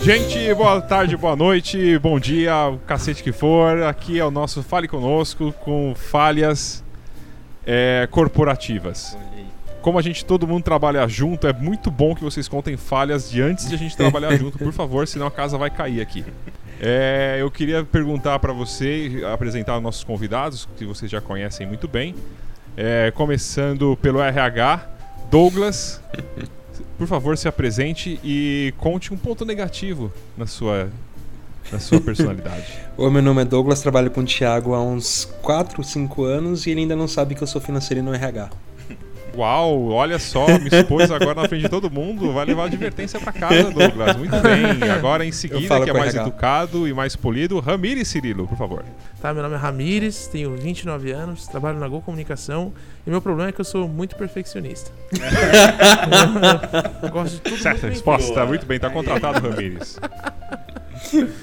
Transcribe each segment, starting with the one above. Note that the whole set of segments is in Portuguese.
Gente, boa tarde, boa noite, bom dia, o cacete que for. Aqui é o nosso Fale Conosco com falhas é, corporativas. Como a gente, todo mundo trabalha junto, é muito bom que vocês contem falhas de antes de a gente trabalhar junto, por favor, senão a casa vai cair aqui. É, eu queria perguntar para você, apresentar os nossos convidados, que vocês já conhecem muito bem. É, começando pelo RH, Douglas. Por favor, se apresente e conte um ponto negativo na sua, na sua personalidade. Oi, meu nome é Douglas, trabalho com o Thiago há uns 4, 5 anos e ele ainda não sabe que eu sou financeiro não RH. Uau, olha só, me expôs agora na frente de todo mundo. Vai levar advertência pra casa, Douglas. Muito bem. Agora em seguida, que é mais RH. educado e mais polido, Ramires Cirilo, por favor. Tá, meu nome é Ramires, tenho 29 anos, trabalho na Gol Comunicação e meu problema é que eu sou muito perfeccionista. eu gosto de tudo Certa resposta, muito bem, tá contratado, Ramires.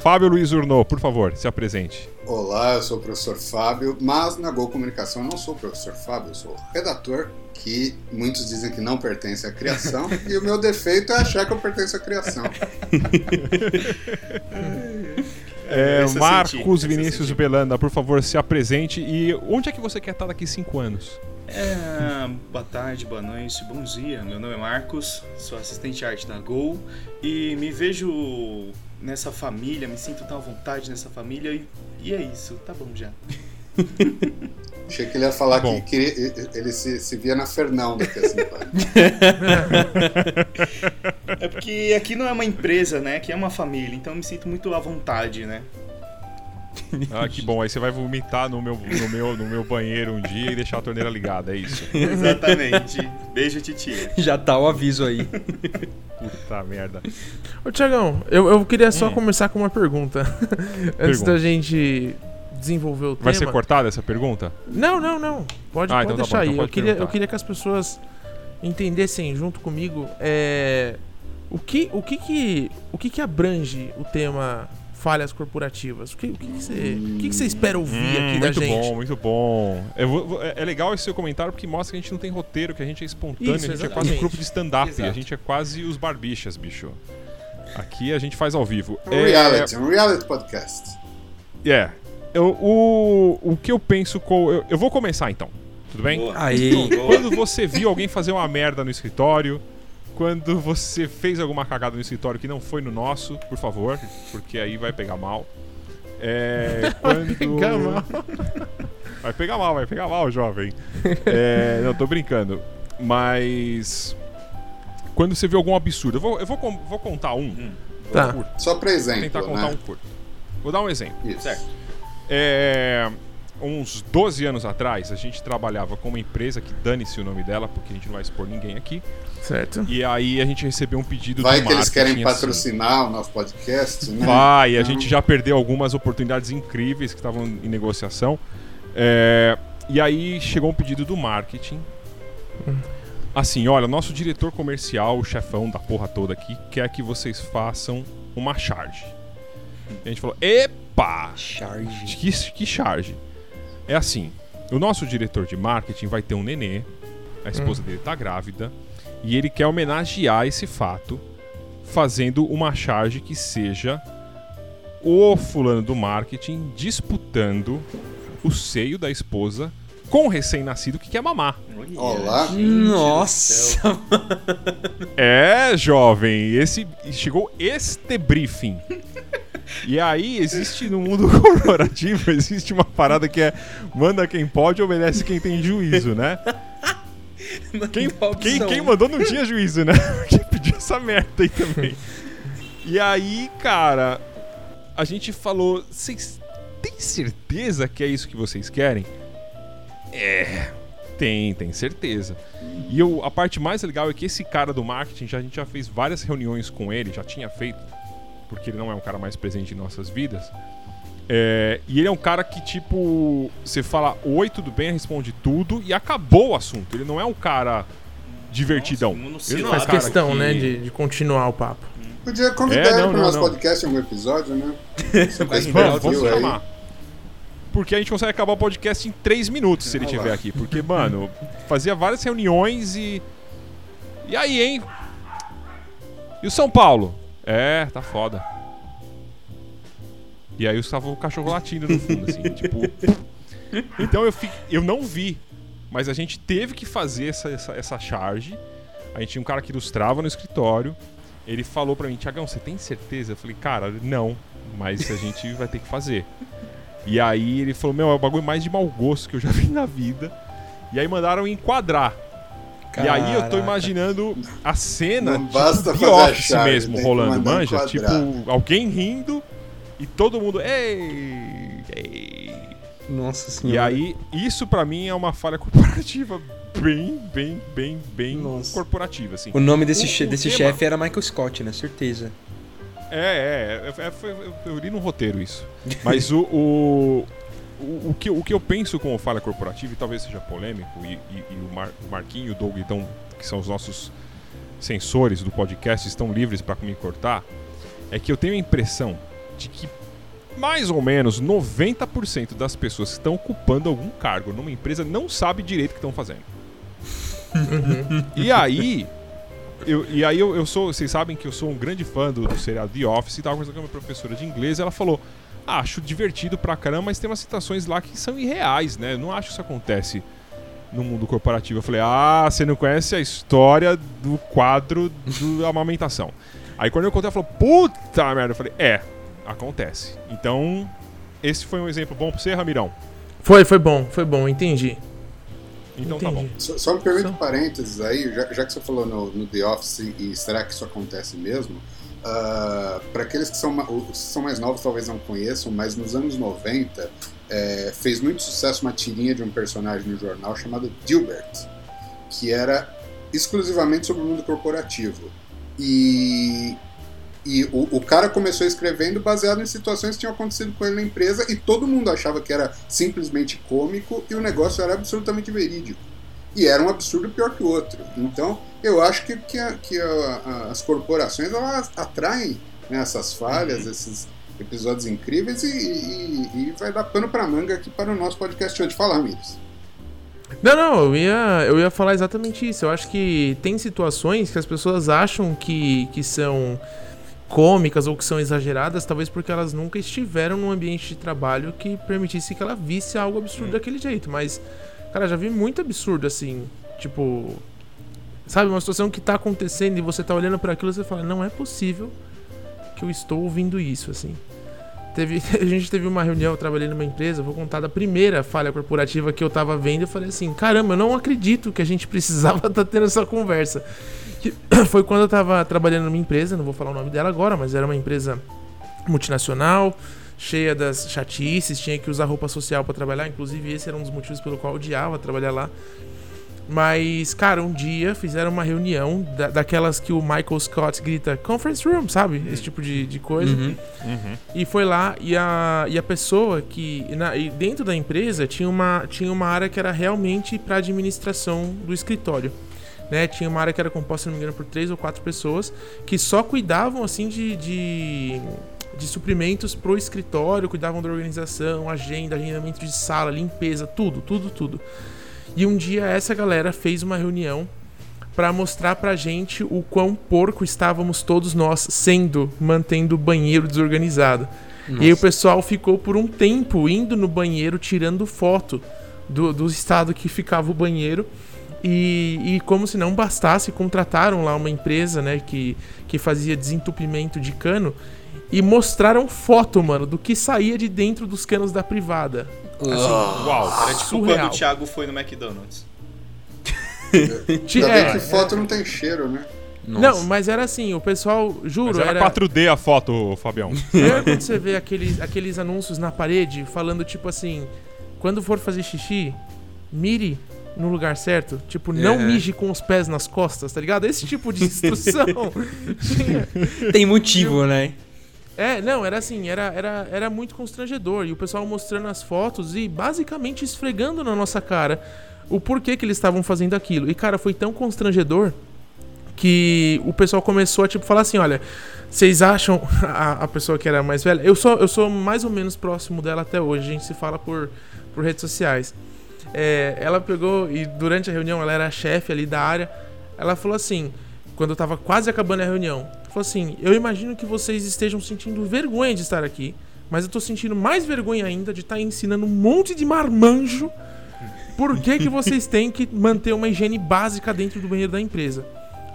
Fábio Luiz Urnô, por favor, se apresente. Olá, eu sou o professor Fábio, mas na Gol Comunicação eu não sou o professor Fábio, eu sou redator que muitos dizem que não pertence à criação, e o meu defeito é achar que eu pertenço à criação. É, Marcos Vinícius Belanda, por favor, se apresente. E onde é que você quer estar daqui cinco anos? É, boa tarde, boa noite, bom dia. Meu nome é Marcos, sou assistente de arte da Gol e me vejo nessa família, me sinto tão à vontade nessa família e, e é isso, tá bom já. Achei que ele ia falar Bom. que queria, ele se, se via na Fernão daqui a cinco anos. é porque aqui não é uma empresa, né? Aqui é uma família, então eu me sinto muito à vontade, né? Ah, que bom. Aí você vai vomitar no meu, no, meu, no meu banheiro um dia e deixar a torneira ligada, é isso. Exatamente. Beijo, titia. Já tá o aviso aí. Puta merda. Ô, Tiagão, eu, eu queria só hum. começar com uma pergunta. Antes pergunta. da gente desenvolver o Vai tema. Vai ser cortada essa pergunta? Não, não, não. Pode, ah, pode então tá deixar tá bom, aí. Então eu, queria, eu queria que as pessoas entendessem junto comigo é, o, que, o, que, que, o que, que abrange o tema falhas corporativas. O que, o que, que, você, o que, que você espera ouvir hum, aqui da gente? Muito bom, muito bom. Vou, é, é, legal esse seu comentário porque mostra que a gente não tem roteiro, que a gente é espontâneo, Isso, a gente é quase um grupo de stand-up, a gente é quase os barbichas, bicho. Aqui a gente faz ao vivo. É... reality, um reality podcast. É, yeah eu, o, o que eu penso com. Eu, eu vou começar então. Tudo bem? Boa. Aí. Quando você viu alguém fazer uma merda no escritório, quando você fez alguma cagada no escritório que não foi no nosso, por favor, porque aí vai pegar mal. É, quando... Vai pegar mal. Vai pegar mal, vai pegar mal, jovem. É, não, tô brincando. Mas. Quando você viu algum absurdo, eu vou, eu vou, vou contar um. Hum, tá. Só pra exemplo. Vou tentar contar né? um curto. Vou dar um exemplo. Isso. Certo. É, uns 12 anos atrás, a gente trabalhava com uma empresa que dane-se o nome dela, porque a gente não vai expor ninguém aqui. Certo. E aí a gente recebeu um pedido Vai que eles querem assim. patrocinar assim. o nosso podcast, né? Vai, a gente já perdeu algumas oportunidades incríveis que estavam em negociação. É, e aí chegou um pedido do marketing. Assim, olha, nosso diretor comercial, o chefão da porra toda aqui, quer que vocês façam uma charge. E a gente falou, epa! Charge. Que, que charge? É assim: o nosso diretor de marketing vai ter um nenê, a esposa hum. dele tá grávida, e ele quer homenagear esse fato fazendo uma charge que seja o fulano do marketing disputando o seio da esposa com o recém-nascido que quer mamar. Olá. Nossa. É, jovem, esse chegou este briefing. E aí existe no mundo corporativo existe uma parada que é manda quem pode, obedece quem tem juízo, né? Quem, quem, quem, mandou não tinha juízo, né? Quem pediu essa merda aí também. E aí, cara, a gente falou, vocês têm certeza que é isso que vocês querem? É, tem, tem certeza. E eu, a parte mais legal é que esse cara do marketing, já, a gente já fez várias reuniões com ele, já tinha feito porque ele não é um cara mais presente em nossas vidas. É, e ele é um cara que, tipo, você fala oi, tudo bem, responde tudo e acabou o assunto. Ele não é um cara divertidão. Nossa, ele não faz é questão, que... né, de, de, continuar o papo. Podia convidar é, não, ele para o nosso não. podcast em algum episódio, né? vamos, vamos chamar. Porque a gente consegue acabar o podcast em três minutos se ele estiver aqui. Porque, mano, fazia várias reuniões e. E aí, hein? E o São Paulo? É, tá foda. E aí estava o cachorro latindo no fundo, assim, tipo. Então eu, fi, eu não vi, mas a gente teve que fazer essa, essa, essa charge. A gente tinha um cara que ilustrava no escritório. Ele falou pra mim, Tiagão, você tem certeza? Eu falei, cara, não, mas a gente vai ter que fazer. E aí ele falou, meu, é o bagulho mais de mau gosto que eu já vi na vida. E aí mandaram enquadrar. Caraca. E aí eu tô imaginando a cena Não basta tipo, Office mesmo rolando, manja? Enquadrar. Tipo, alguém rindo e todo mundo. Ei! Ei! Nossa senhora. E aí, isso para mim é uma falha corporativa bem, bem, bem, bem Nossa. corporativa, assim. O nome desse, che desse tema... chefe era Michael Scott, né? Certeza. É, é, é, é eu, eu li no roteiro isso. Mas o, o, o, o, que, o que eu penso com o falha corporativa, e talvez seja polêmico, e, e, e o, Mar, o Marquinho e o Doug, então, que são os nossos sensores do podcast, estão livres para me cortar, é que eu tenho a impressão de que mais ou menos 90% das pessoas que estão ocupando algum cargo numa empresa não sabe direito o que estão fazendo. e aí, eu, e aí eu, eu, sou, vocês sabem que eu sou um grande fã do, do seriado The Office e tal, conversando com uma professora de inglês, ela falou: ah, acho divertido pra caramba, mas tem umas situações lá que são irreais, né? Eu não acho que isso acontece no mundo corporativo. Eu falei, ah, você não conhece a história do quadro da amamentação. Aí quando eu contei, ela falou, puta merda, eu falei, é, acontece. Então, esse foi um exemplo bom pra você, Ramirão? Foi, foi bom, foi bom, entendi. Então entendi. tá bom. Só, só me permite um parênteses aí, já, já, que você falou no, no The Office e será que isso acontece mesmo? Uh, para aqueles que são, são mais novos talvez não conheçam, mas nos anos 90 é, fez muito sucesso uma tirinha de um personagem no jornal chamado Dilbert, que era exclusivamente sobre o mundo corporativo. E e o, o, cara começou escrevendo baseado em situações que tinham acontecido com ele na empresa e todo mundo achava que era simplesmente cômico e o negócio era absolutamente verídico. E era um absurdo pior que o outro. Então, eu acho que, que, a, que a, a, as corporações elas atraem né, essas falhas, uhum. esses episódios incríveis e, e, e, vai dar pano para manga aqui para o nosso podcast hoje. Fala, amigos. Não, não, eu ia, eu ia falar exatamente isso. Eu acho que tem situações que as pessoas acham que, que são cômicas ou que são exageradas, talvez porque elas nunca estiveram num ambiente de trabalho que permitisse que ela visse algo absurdo hum. daquele jeito. Mas, cara, já vi muito absurdo assim. Tipo, sabe, uma situação que tá acontecendo e você tá olhando para aquilo e você fala: não é possível que eu estou ouvindo isso, assim. Teve, a gente teve uma reunião, eu trabalhei numa empresa, vou contar da primeira falha corporativa que eu tava vendo. Eu falei assim: caramba, eu não acredito que a gente precisava estar tá tendo essa conversa. Que foi quando eu tava trabalhando numa empresa, não vou falar o nome dela agora, mas era uma empresa multinacional, cheia das chatices, tinha que usar roupa social para trabalhar. Inclusive, esse era um dos motivos pelo qual eu odiava trabalhar lá. Mas, cara, um dia fizeram uma reunião da, daquelas que o Michael Scott grita conference room, sabe? Esse tipo de, de coisa. Uhum. Uhum. E foi lá e a, e a pessoa que. Na, e dentro da empresa tinha uma, tinha uma área que era realmente para administração do escritório. Né? Tinha uma área que era composta, se não me engano, por três ou quatro pessoas que só cuidavam assim de, de, de suprimentos pro escritório, cuidavam da organização, agenda, agendamento de sala, limpeza, tudo, tudo, tudo. E um dia essa galera fez uma reunião para mostrar pra gente o quão porco estávamos todos nós sendo, mantendo o banheiro desorganizado. Nossa. E aí o pessoal ficou por um tempo indo no banheiro tirando foto do, do estado que ficava o banheiro. E, e, como se não bastasse, contrataram lá uma empresa, né, que, que fazia desentupimento de cano e mostraram foto, mano, do que saía de dentro dos canos da privada. Assim, Uau, era tipo surreal. quando o Thiago foi no McDonald's. Ainda é, que foto é... não tem cheiro, né? Nossa. Não, mas era assim, o pessoal, juro. Mas era, era 4D a foto, Fabião. É quando você vê aqueles, aqueles anúncios na parede falando tipo assim: quando for fazer xixi, mire no lugar certo. Tipo, não é. mije com os pés nas costas, tá ligado? Esse tipo de instrução. Tem motivo, né? É, não, era assim, era, era, era muito constrangedor. E o pessoal mostrando as fotos e basicamente esfregando na nossa cara o porquê que eles estavam fazendo aquilo. E, cara, foi tão constrangedor que o pessoal começou a, tipo, falar assim, olha, vocês acham... A, a pessoa que era mais velha... Eu sou, eu sou mais ou menos próximo dela até hoje. A gente se fala por, por redes sociais. É, ela pegou e durante a reunião, ela era a chefe ali da área. Ela falou assim, quando eu tava quase acabando a reunião Falou assim: Eu imagino que vocês estejam sentindo vergonha de estar aqui, mas eu tô sentindo mais vergonha ainda de estar ensinando um monte de marmanjo por que, que vocês têm que manter uma higiene básica dentro do banheiro da empresa.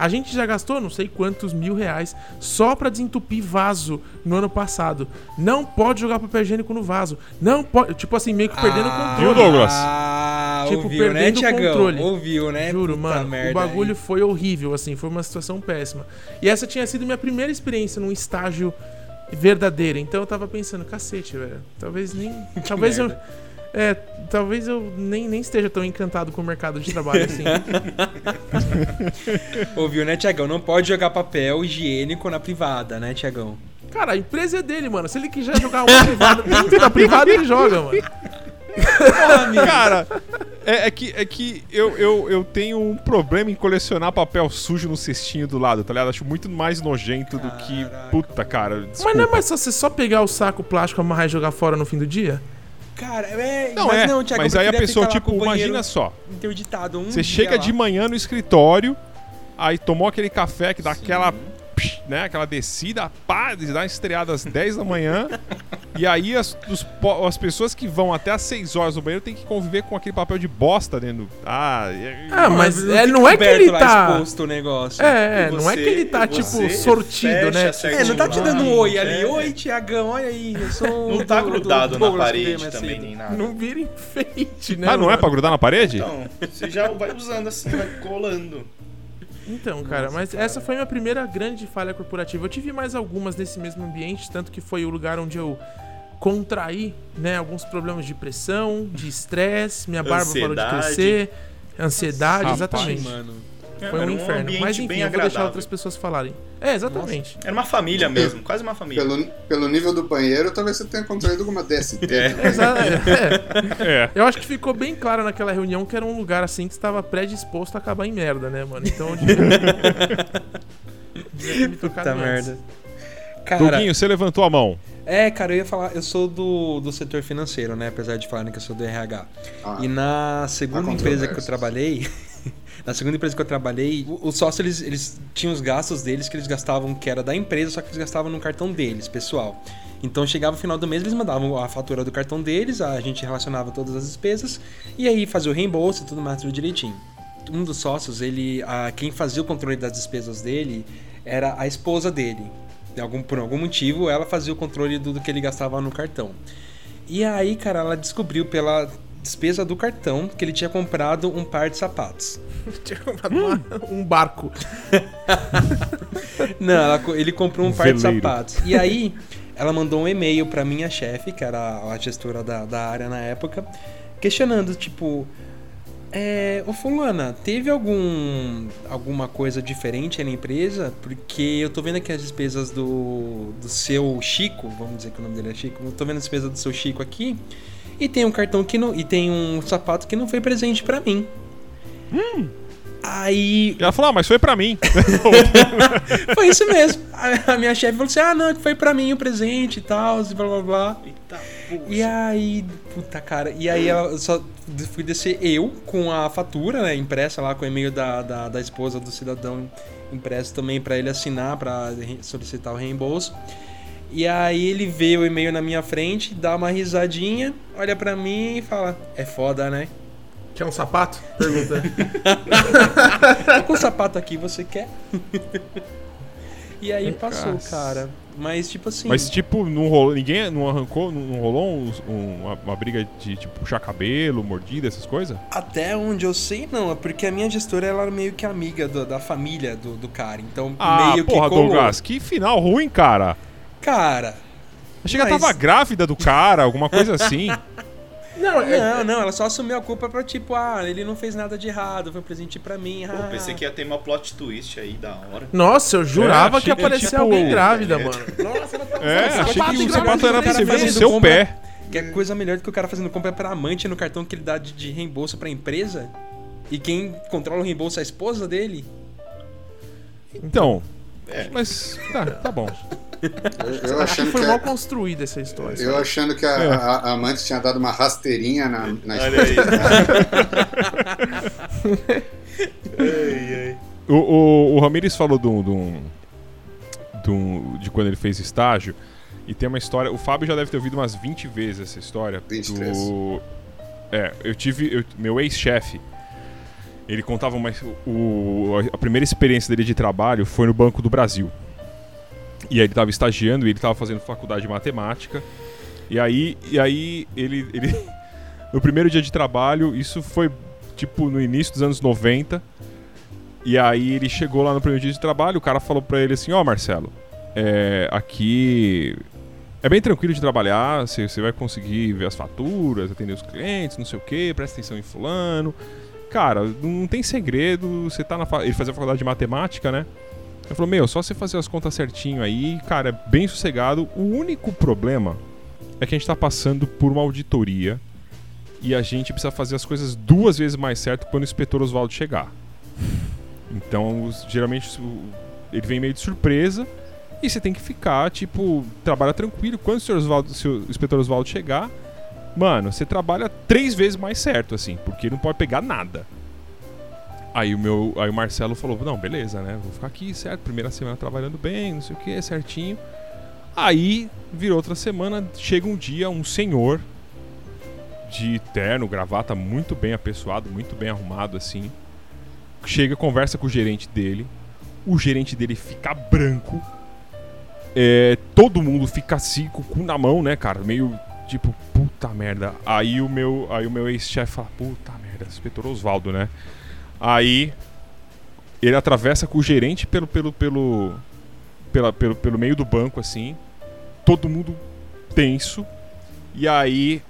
A gente já gastou não sei quantos mil reais só para desentupir vaso no ano passado. Não pode jogar papel higiênico no vaso. Não pode. Tipo assim, meio que perdendo o Ah, controle. viu, Douglas? Ah, Tipo, ouviu, né, perdendo o Tiagão? controle. Ouviu, né? Juro, Puta mano, merda o bagulho aí. foi horrível, assim, foi uma situação péssima. E essa tinha sido minha primeira experiência num estágio verdadeiro. Então eu tava pensando, cacete, velho. Talvez nem. talvez eu. merda. É, talvez eu nem, nem esteja tão encantado com o mercado de trabalho assim. Ouviu, né, Tiagão? Não pode jogar papel higiênico na privada, né, Tiagão? Cara, a empresa é dele, mano. Se ele quiser jogar uma privada dentro da privada, ele joga, mano. Cara, é, é que, é que eu, eu, eu tenho um problema em colecionar papel sujo no cestinho do lado, tá ligado? Acho muito mais nojento do que. Caraca, Puta, cara. Mas não é desculpa. mais só você só pegar o saco plástico, amarrar e jogar fora no fim do dia? Cara, é. Não, mas é. não, Tiagão, mas aí a pessoa, tipo, imagina só. Interditado um Você chega lá. de manhã no escritório, aí tomou aquele café que dá aquela. Psh, Né, aquela descida, pá, dá uma estreada às 10 da manhã. e aí as, os as pessoas que vão até às 6 horas no banheiro tem que conviver com aquele papel de bosta dentro. Ah, Ah, mas Não é, fica não é que ele tá. exposto o negócio. É, é, E não é você- que ele tá, você tipo, sortido, né? É, não tá te dando um oi ali. É. Oi, Tiagão, olha aí. Eu sou Não tá do- do grudado na parede Gamer, também, assim. nem nada. Não vira enfeite, né? Ah, não é pra grudar na parede? Então, você já vai usando assim, vai colando. Então, cara, mas essa foi a minha primeira grande falha corporativa. Eu tive mais algumas nesse mesmo ambiente, tanto que foi o lugar onde eu contraí, né, alguns problemas de pressão, de estresse, minha barba parou de Ansiedade. crescer, ansiedade, Rapaz, exatamente. Mano. Foi um Era inferno. ambiente Mas enfim, bem eu vou deixar agradável. outras pessoas falarem. É, exatamente. Era uma família mesmo, quase uma família. Pelo, pelo nível do banheiro, talvez você tenha contraído alguma DST. É. É. É. Eu acho que ficou bem claro naquela reunião que era um lugar assim que estava predisposto a acabar em merda, né, mano? Então tocado Puta merda. Cara, Doguinho, você levantou a mão. é, cara, eu ia falar, eu sou do, do setor financeiro, né? Apesar de falarem que eu sou do RH. Ah, E na segunda empresa que eu trabalhei, na segunda empresa que eu trabalhei, os sócios eles, eles tinham os gastos deles que eles gastavam que era da empresa, só que eles gastavam no cartão deles, pessoal. Então chegava o final do mês, eles mandavam a fatura do cartão deles, a gente relacionava todas as despesas e aí fazia o reembolso e tudo mais tudo direitinho. Um dos sócios, ele, a, quem fazia o controle das despesas dele era a esposa dele. De algum, por algum motivo, ela fazia o controle do, do que ele gastava no cartão. E aí, cara, ela descobriu pela despesa do cartão que ele tinha comprado um par de sapatos. Tinha comprado uma- um barco. Não, ela ele comprou um Um par de veleiro. sapatos. E aí, ela mandou um e-mail pra minha chefe, que era a gestora da, da área na época, questionando, tipo... É, ô fulana, teve algum alguma coisa diferente aí na empresa? Porque eu tô vendo aqui as despesas do, do seu Chico, vamos dizer que o nome dele é Chico, eu tô vendo as despesas do seu Chico aqui, e tem um cartão que não. E tem um sapato que não foi presente pra mim. Aí E ela falou, ah, mas foi pra mim. foi isso mesmo. A, a minha chefe falou assim: ah, não, que foi pra mim o presente e tal, e blá blá blá. Eita, E aí, puta cara, e aí ela só fui descer eu com a fatura, né, impressa lá com o e-mail da, da, da esposa do cidadão impresso também pra ele assinar, pra re- solicitar o reembolso. E aí ele vê o e-mail na minha frente, dá uma risadinha, olha pra mim e fala: é foda, né? Quer um sapato? Pergunta. Tô com o sapato aqui, você quer? e aí passou, cara. Mas tipo assim. Mas, tipo, não rolou. Ninguém não arrancou, não, rolou um- um- uma, uma briga de, tipo, puxar cabelo, mordida, essas coisas? Até onde eu sei, não. É porque a minha gestora ela era meio que amiga do- da família do, do cara. Então, Ah, meio porra, que colou. Douglas, que final ruim, cara. Cara. Achei que ela tava grávida do cara, alguma coisa assim. Não, é, Não, não, ela só assumiu a culpa pra tipo, ah, ele não fez nada de errado, foi um presente pra mim. Pô, ah. pensei que ia ter uma plot twist aí da hora. Nossa, eu jurava É, que achei que, aparecia tipo, alguém grávida, é. mano. Nossa, ela tá É, usando achei sapato que o sapato era pra ver no seu compra- pé. Que é coisa melhor do que o cara fazendo compra pra amante no cartão que ele dá de, de reembolso pra empresa. E quem controla o reembolso é a esposa dele. Então, É. mas tá, tá bom. Eu, eu Acho que achando foi que, mal a, construída essa história. eu achando que a, É. a- a amante tinha dado uma rasteirinha na, na Olha aí. O, o, o Ramires falou de um, de um- do, de quando ele fez estágio. E tem uma história. O Fábio já deve ter ouvido umas 20 vezes essa história. 23. Do, é, eu tive. Eu, meu ex-chefe. Ele contava uma, o, a primeira experiência dele de trabalho foi no Banco do Brasil. E aí ele estava estagiando e ele estava fazendo faculdade de matemática. E aí, e aí ele, ele. No primeiro dia de trabalho, isso foi tipo no início dos anos 90. E aí ele chegou lá no primeiro dia de trabalho, o cara falou pra ele assim, ó oh, Marcelo, é, aqui é bem tranquilo de trabalhar, você, vai conseguir ver as faturas, atender os clientes, não sei o que, presta atenção em fulano. Cara, não tem segredo, você tá na. Fa... Ele fazia faculdade de matemática, né? Ele falou, meu, só você fazer as contas certinho aí, cara, é bem sossegado. O único problema é que a gente tá passando por uma auditoria e a gente precisa fazer as coisas duas vezes mais certo quando o inspetor Oswaldo chegar. Então, geralmente ele vem meio de surpresa e você tem que ficar, tipo, trabalha tranquilo. Quando o, senhor Osvaldo, se o inspetor Oswaldo chegar, mano, você trabalha três vezes mais certo, assim, porque não pode pegar nada. Aí o meu, aí o Marcelo falou: "Não, beleza, né? Vou ficar aqui, certo? Primeira semana trabalhando bem, não sei o que, certinho". Aí virou outra semana, chega um dia um senhor de terno, gravata muito bem apessoado, muito bem arrumado assim. Chega, conversa com o gerente dele. O gerente dele fica branco é, todo mundo fica assim com o cu na mão, né, cara? Meio tipo, puta merda. Aí o meu, aí o meu ex-chefe fala, puta merda, inspetor Osvaldo, né? Aí ele atravessa com o gerente pelo, pelo, pelo, pela, pelo, pelo meio do banco, assim. Todo mundo tenso. E aí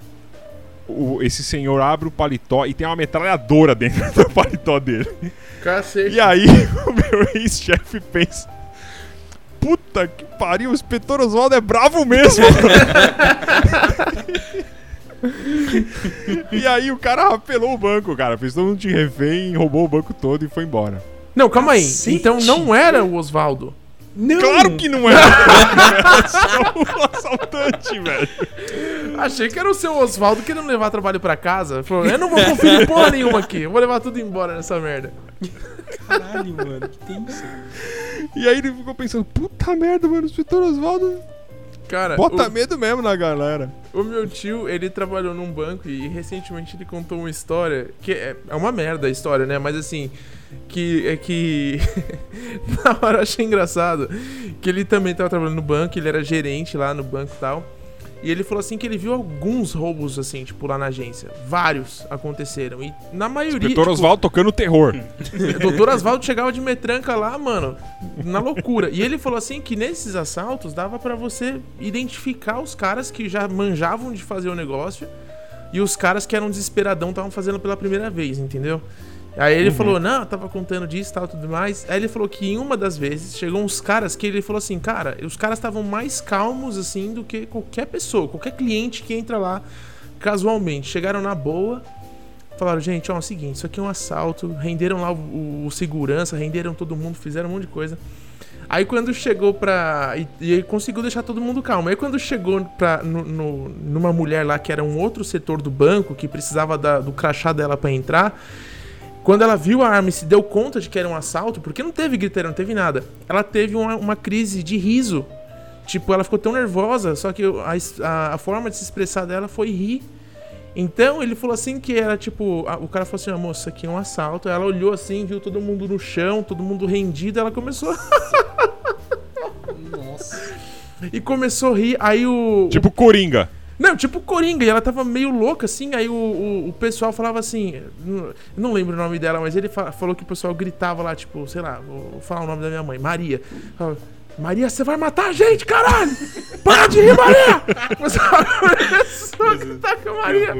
o, esse senhor abre o paletó e tem uma metralhadora dentro do paletó dele. Cacete. E aí o meu ex-chefe pensa puta que pariu, o inspetor Oswaldo é bravo mesmo. e aí o cara rapelou o banco, cara. Fez todo mundo de refém, roubou o banco todo e foi embora. Não, calma aí. Cacete. Então não era o Oswaldo. Não. Claro que não era. era só o assaltante, velho. Achei que era o seu Oswaldo querendo levar trabalho pra casa. Falou, eu não vou conferir porra nenhuma aqui. Eu vou levar tudo embora nessa merda. Caralho, mano, que tenso. E aí ele ficou pensando, puta merda, mano, o inspetor Oswaldo. Cara, bota o... medo mesmo na galera. O meu tio, ele trabalhou num banco e recentemente ele contou uma história que é, é uma merda a história, né? Mas assim, que é que na hora eu achei engraçado que ele também tava trabalhando no banco, ele era gerente lá no banco e tal. E ele falou assim que ele viu alguns roubos, assim, tipo, lá na agência. Vários aconteceram. E na maioria. Doutor tipo, Oswaldo tocando terror. Doutor Oswaldo chegava de metranca lá, mano, na loucura. E ele falou assim que nesses assaltos dava para você identificar os caras que já manjavam de fazer o negócio e os caras que eram desesperadão estavam fazendo pela primeira vez, entendeu? Aí ele uhum. falou, não, eu tava contando disso e tal, tudo mais. Aí ele falou que em uma das vezes chegou uns caras que ele falou assim, cara, os caras estavam mais calmos assim do que qualquer pessoa, qualquer cliente que entra lá casualmente. Chegaram na boa, falaram, gente, ó, é o seguinte, isso aqui é um assalto. Renderam lá o, o segurança, renderam todo mundo, fizeram um monte de coisa. Aí quando chegou pra. E, e ele conseguiu deixar todo mundo calmo. Aí quando chegou pra, no, no, numa mulher lá que era um outro setor do banco, que precisava da, do crachá dela para entrar quando ela viu a arma e se deu conta de que era um assalto, porque não teve griteiro, não teve nada, ela teve uma, uma crise de riso. Tipo, ela ficou tão nervosa, só que a, a, a, forma de se expressar dela foi rir. Então ele falou assim que era tipo. A, o cara falou assim: ah, moça, isso aqui é um assalto. Ela olhou assim, viu todo mundo no chão, todo mundo rendido, ela começou. Nossa. E começou a rir, aí o. Tipo Coringa. Não, tipo Coringa, e ela tava meio louca, assim, aí o, o, o pessoal falava assim. Não, lembro o nome dela, mas ele fa falou que o pessoal gritava lá, tipo, sei lá, vou falar o nome da minha mãe, Maria. Falava, Maria, você vai matar a gente, caralho! Para de rir, Maria! Começou a gritar com a Maria.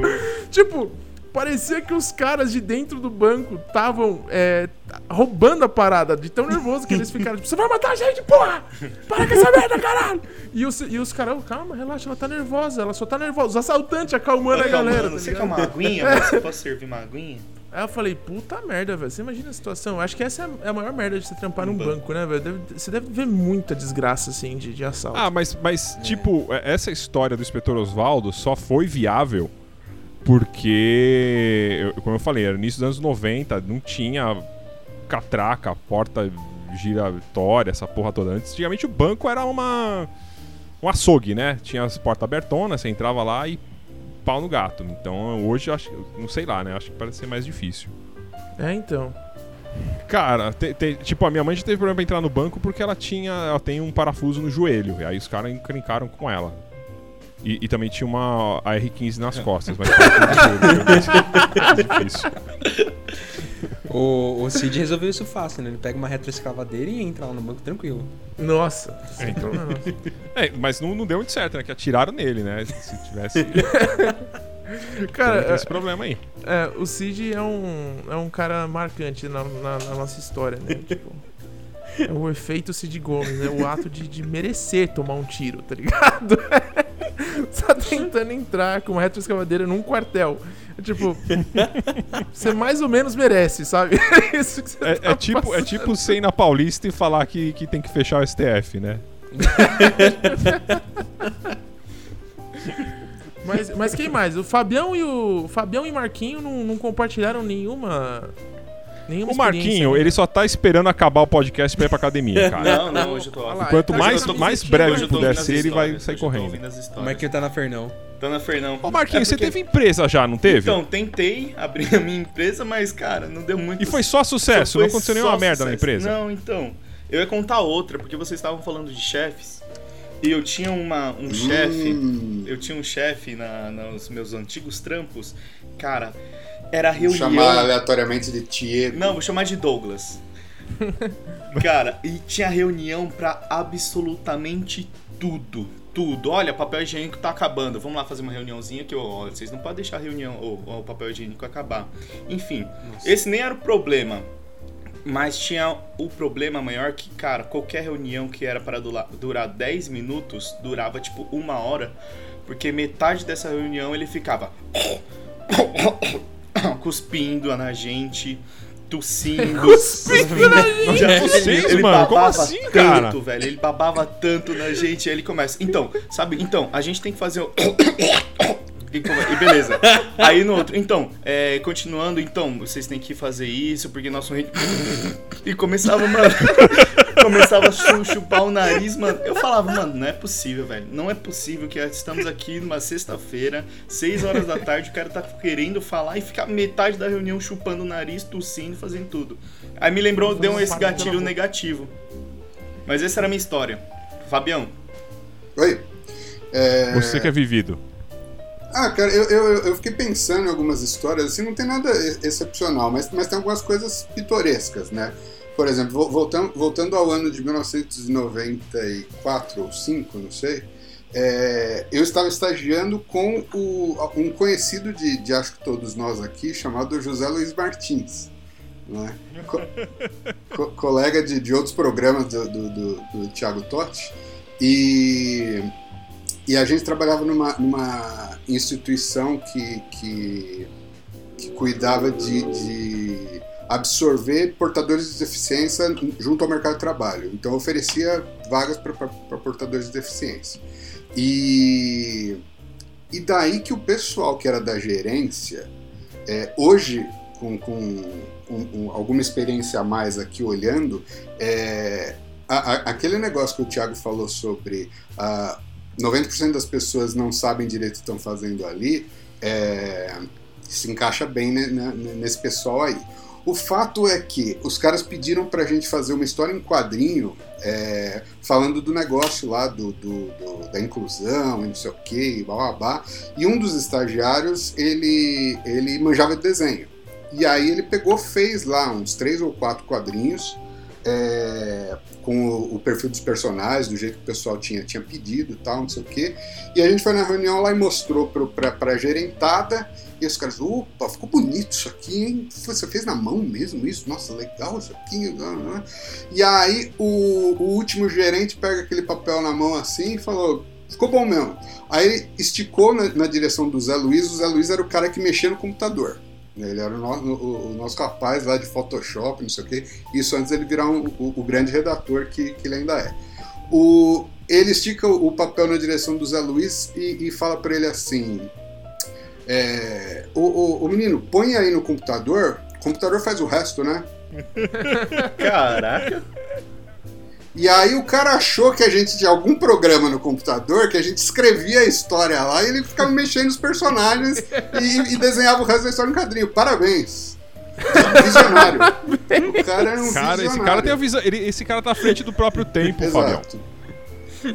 Tipo, parecia que os caras de dentro do banco estavam é, roubando a parada, de tão nervoso que eles ficaram. Tipo, você vai matar a gente, porra! Para com essa merda, caralho! E os, e os caras, calma, relaxa, ela tá nervosa, ela só tá nervosa. Os assaltantes acalmando a galera. Tá você quer uma aguinha? É. Você pode servir uma aguinha? Aí eu falei, puta merda, velho. Você imagina a situação. Acho que essa é a maior merda de você trampar um num banco, banco né, velho? Você deve ver muita desgraça, assim, de, de assalto. Ah, mas, mas é. tipo, essa história do inspetor Oswaldo só foi viável porque, como eu falei, era início dos anos 90, não tinha catraca, porta giratória, essa porra toda. Antigamente o banco era uma um açougue, né? Tinha as portas abertonas, você entrava lá e pau no gato. Então hoje acho, não sei lá, né? Acho que parece ser mais difícil. É, então. Cara, te, te, tipo, a minha mãe já teve problema pra entrar no banco porque ela tinha. Ela tem um parafuso no joelho. E aí os caras encrencaram com ela. E, e, também tinha uma AR-15 nas costas, mas foi difícil. O, o Cid resolveu isso fácil, né? Ele pega uma retroescavadeira e entra lá no banco tranquilo. Nossa. É, então, é, mas não, não deu muito certo, né? Que atiraram nele, né? Se tivesse. cara, tem esse problema aí. É, o Cid é um, é um cara marcante na, na, na nossa história, né? Tipo. É o efeito Cid Gomes, é o ato de, de merecer tomar um tiro, tá ligado? tá tentando entrar com uma retroescavadeira num quartel. Tipo, você mais ou menos merece, sabe? É isso que você é, tá é tipo, é tipo você ir na Paulista e falar que, que tem que fechar o STF, né? mas, mas quem mais? O Fabião e o Fabião e Marquinho não, não compartilharam nenhuma Nenhuma o Marquinho, ele só tá esperando acabar o podcast pra ir pra academia, cara. Não, não, hoje eu tô lá. Quanto mais, mais breve puder ser, ele vai sair correndo. O Marquinho tá na Fernão. Tá na Fernão. Ô, Marquinhos, é porque... você teve empresa já, não teve? Então, tentei abrir a minha empresa, mas, cara, não deu muito. E foi só sucesso? Não aconteceu nenhuma merda na empresa? Não, então. Eu ia contar outra, porque vocês estavam falando de chefes. E eu tinha uma, um hum. chefe, eu tinha um chefe na, nos meus antigos trampos, cara, era reunião. Vou chamar aleatoriamente de Diego. Não, vou chamar de Douglas. Cara, e tinha reunião para absolutamente tudo. Tudo. Olha, papel higiênico tá acabando. Vamos lá fazer uma reuniãozinha que ó, vocês não podem deixar a reunião ou o papel higiênico acabar. Enfim, Nossa. esse nem era o problema. Mas tinha o problema maior que, cara, qualquer reunião que era para durar 10 minutos durava tipo uma hora. Porque metade dessa reunião ele ficava cuspindo na gente, tossindo. cuspindo na gente! É, vocês, ele mano, como assim, tanto, cara? velho. Ele babava tanto na gente, aí ele começa. Então, sabe, então, a gente tem que fazer o. E, e, beleza. Aí no outro, então, é, continuando, então, vocês têm que fazer isso, porque nosso ritmo. E começava, mano. começava a chupar o nariz, mano. Eu falava, mano, não é possível, velho. Não é possível que estamos aqui numa sexta-feira, seis horas da tarde, o cara tá querendo falar e ficar metade da reunião chupando o nariz, tossindo, fazendo tudo. Aí me lembrou, deu esse gatilho negativo. Mas essa era a minha história. Fabião. Oi. É... Você que é vivido. Ah, cara, eu, eu, eu fiquei pensando em algumas histórias, assim, não tem nada excepcional, mas, mas tem algumas coisas pitorescas, né? Por exemplo, voltando, voltando ao ano de 1994 ou 5, não sei, é, eu estava estagiando com o, um conhecido de, de, acho que todos nós aqui, chamado José Luiz Martins. Né? Co co colega de, de outros programas do, do, do, do Thiago Totti. E, e a gente trabalhava numa, numa instituição que, que, que cuidava de, de, absorver portadores de deficiência junto ao mercado de trabalho. Então oferecia vagas para portadores de deficiência. E, e daí que o pessoal que era da gerência, é, hoje, com, com um, um, alguma experiência a mais aqui olhando, é, a, a, aquele negócio que o Thiago falou sobre a 90% das pessoas não sabem direito o que estão fazendo ali, é, se encaixa bem né, nesse pessoal aí. O fato é que os caras pediram pra gente fazer uma história em quadrinho é, falando do negócio lá do, do, do, da inclusão e não sei o que, e blá, e um dos estagiários ele, ele manjava de desenho. E aí ele pegou, fez lá uns três ou quatro quadrinhos é, com o, o, perfil dos personagens, do jeito que o pessoal tinha, tinha pedido tal, não sei o quê. E a gente foi na reunião lá e mostrou para pra, gerentada, e os caras, opa, ficou bonito isso aqui, hein? Você fez na mão mesmo isso? Nossa, legal isso aqui. E aí o, o último gerente pega aquele papel na mão assim e falou, ficou bom mesmo. Aí esticou na, na direção do Zé Luiz, o Zé Luiz era o cara que mexia no computador. Ele era o nosso, o, o nosso rapaz lá de Photoshop, não sei o quê. Isso antes ele virar um, o, o, grande redator que, que ele ainda é. O, ele estica o papel na direção do Zé Luiz e, e fala para ele assim: é, o, o, o, menino, põe aí no computador, o computador faz o resto, né? Caraca! E aí o cara achou que a gente tinha algum programa no computador que a gente escrevia a história lá e ele ficava mexendo nos personagens e, e desenhava o resto da história no quadrinho. Parabéns. Visionário. O cara era um cara, visionário. Esse cara, tem a visão, ele, esse cara tá à frente do próprio tempo. Fabião.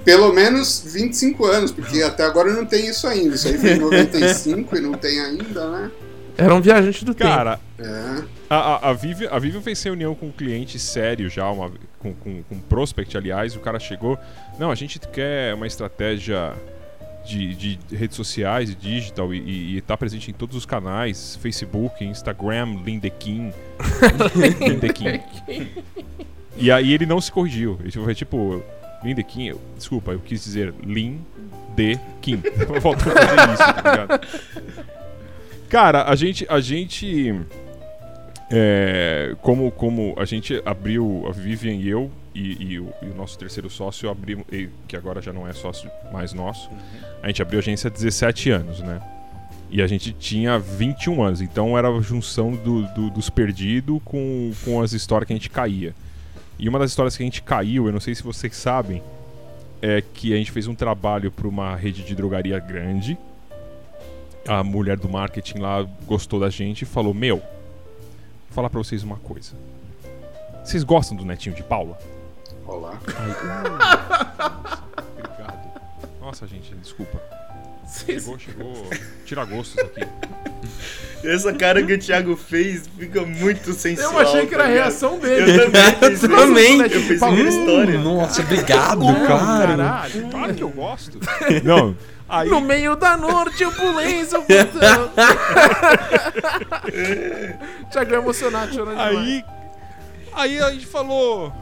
Pelo menos 25 anos, porque até agora não tem isso ainda. Isso aí foi em 95 e não tem ainda, né? Era um viajante do cara, tempo. Cara, é. A, a, a, Vivian, a Vivian fez reunião com um cliente sério já, uma, com, com, com prospect, aliás. O cara chegou. Não, a gente quer uma estratégia de, de redes sociais, digital, e, estar tá presente em todos os canais: Facebook, Instagram, Lindequim. Lindequim. e aí ele não se corrigiu. Ele foi tipo, Lindequim, desculpa, eu quis dizer Lindequim. Faltou fazer isso, tá ligado? Cara, a gente. A gente é, como, como a gente abriu, a Vivian e eu, e, e, o, e o, nosso terceiro sócio abriu, que agora já não é sócio mais nosso, uhum. a gente abriu a agência há 17 anos, né? E a gente tinha 21 anos, então era a junção do, do, dos perdidos com, com as histórias que a gente caía. E uma das histórias que a gente caiu, eu não sei se vocês sabem, é que a gente fez um trabalho para uma rede de drogaria grande. A mulher do marketing lá gostou da gente e falou: Meu, falar para vocês uma coisa. Vocês gostam do netinho de Paula? Olá. Obrigado. Nossa, gente, desculpa. Chegou, chegou. Tira gostos aqui. Essa cara que o Thiago fez fica muito sensual. Eu achei que era a tá reação dele. Eu também. eu também. Eu fiz uma história. Nossa, obrigado, cara. Caralho, claro que eu gosto. Não, Aí... No meio da noite eu pulei seu Tiago é emocionado, chorando Aí, aí a gente falou...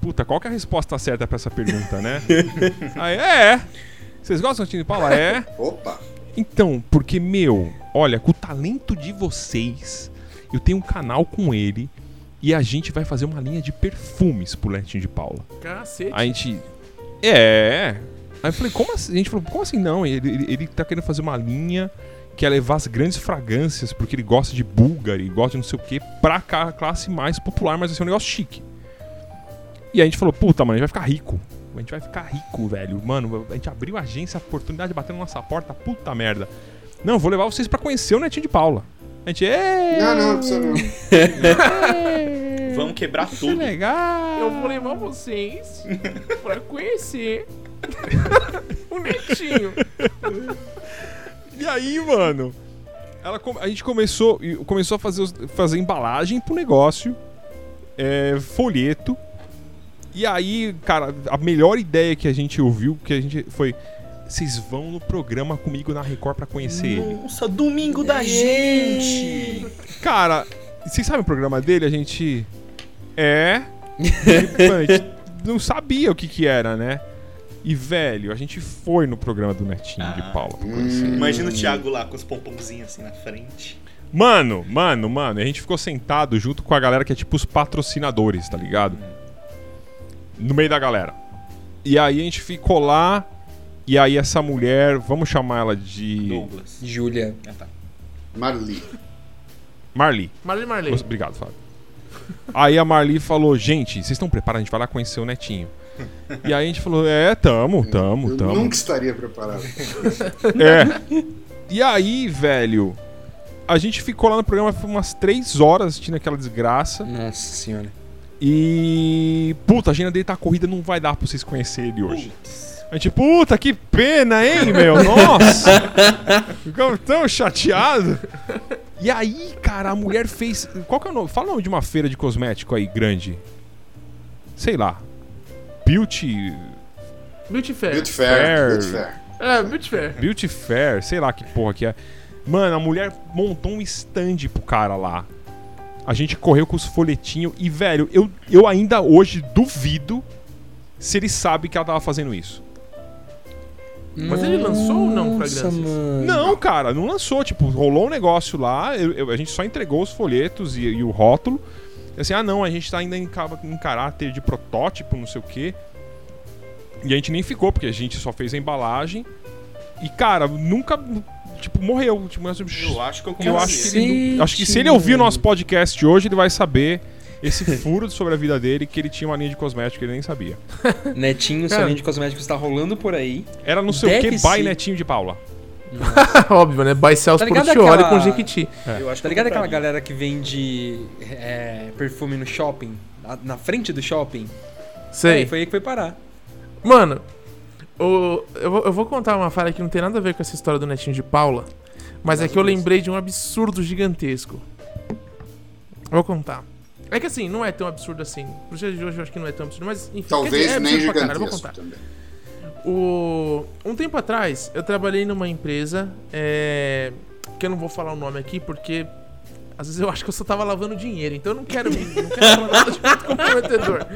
Puta, qual que é a resposta certa pra essa pergunta, né? aí, é... Vocês gostam de Tino Paula? É. Opa! Então, porque, meu, olha, com o talento de vocês, eu tenho um canal com ele e a gente vai fazer uma linha de perfumes pro Netinho de Paula. Cacete. A gente. É. Aí eu falei, como assim? A gente falou, como assim não? Ele, ele, ele tá querendo fazer uma linha que é levar as grandes fragrâncias, porque ele gosta de Bulgari, gosta de não sei o que, pra classe mais popular, mas vai ser um negócio chique. E aí a gente falou, puta, mano, a gente vai ficar rico. A gente vai ficar rico, velho. Mano, a gente abriu a agência, a oportunidade batendo na nossa porta, puta merda. Não, vou levar vocês para conhecer o Netinho de Paula. A gente, Ei! Não, não, não precisa não. Vamos quebrar tudo. Que legal! Eu vou levar vocês pra conhecer o netinho. E aí, mano, ela, a gente começou, começou a fazer, fazer embalagem pro negócio, é, folheto. E aí, cara, a melhor ideia que a gente ouviu que a gente foi vocês vão no programa comigo na Record para conhecer Nossa, ele. Nossa, domingo da gente. Cara, vocês sabem o programa dele? A gente é, a gente não sabia o que que era, né? E, velho, a gente foi no programa do Netinho ah, de Paula. Hum. Imagina o Thiago lá com os pompomzinhos assim na frente. Mano, mano, mano, a gente ficou sentado junto com a galera que é tipo os patrocinadores, tá ligado? No meio da galera. E aí a gente ficou lá, e aí essa mulher, vamos chamar ela de. Douglas. Júlia. Ah, tá. Marli. Marli. Marli, Marli. Obrigado, Fábio. aí a Marli falou: gente, vocês estão preparados? A gente vai lá conhecer o Netinho. E aí a gente falou, é, tamo, tamo, eu tamo. nunca estaria preparado. É. E aí, velho, a gente ficou lá no programa por umas três horas assistindo aquela desgraça. Nossa senhora. E. Puta, a agenda dele tá corrida, não vai dar pra vocês conhecerem ele hoje. A gente, puta, que pena, hein, meu? Nossa! Ficamos tão chateado. E aí, cara, a mulher fez. Qual que é o nome? Fala o nome de uma feira de cosmético aí grande. Sei lá. Beauty. Beauty Fair. Beauty Fair. Beauty Fair. É, Beauty Fair. Beauty Fair, sei lá que porra que é. Mano, a mulher montou um stand pro cara lá. A gente correu com os folhetinhos e, velho, eu, eu ainda hoje duvido se ele sabe que ela tava fazendo isso. Mas ele lançou ou não fragrâncias? Mano. Não, cara, não lançou. Tipo, rolou um negócio lá, eu, eu, a gente só entregou os folhetos e, e o rótulo. Assim, ah não, a gente tá ainda em, em caráter de protótipo, não sei o quê. E a gente nem ficou, porque a gente só fez a embalagem. E, cara, nunca. Tipo, morreu. Tipo, eu acho que eu eu acho que, ele, acho que se ele ouvir o nosso podcast hoje, ele vai saber esse furo sobre a vida dele que ele tinha uma linha de cosméticos que ele nem sabia. Netinho, sua linha de cosméticos está rolando por aí. Era não sei o que, by Netinho de Paula. Óbvio, né? By Celso tá Portioli aquela... com Jequiti. É. Eu acho tá ligado aquela galera que vende é, perfume no shopping? Na frente do shopping? Sei. É, foi aí que foi parar. Mano, o, eu, vou, eu vou contar uma falha que não tem nada a ver com essa história do Netinho de Paula. Mas é que eu lembrei de um absurdo gigantesco. Vou contar. É que assim, não é tão absurdo assim. Pro dia de hoje eu acho que não é tão absurdo, mas enfim. Talvez dizer, é nem gigantesco caralho, vou contar. também. O... Um tempo atrás, eu trabalhei numa empresa, é... que eu não vou falar o nome aqui, porque às vezes eu acho que eu só tava lavando dinheiro, então eu não quero, não quero falar nada de muito comprometedor.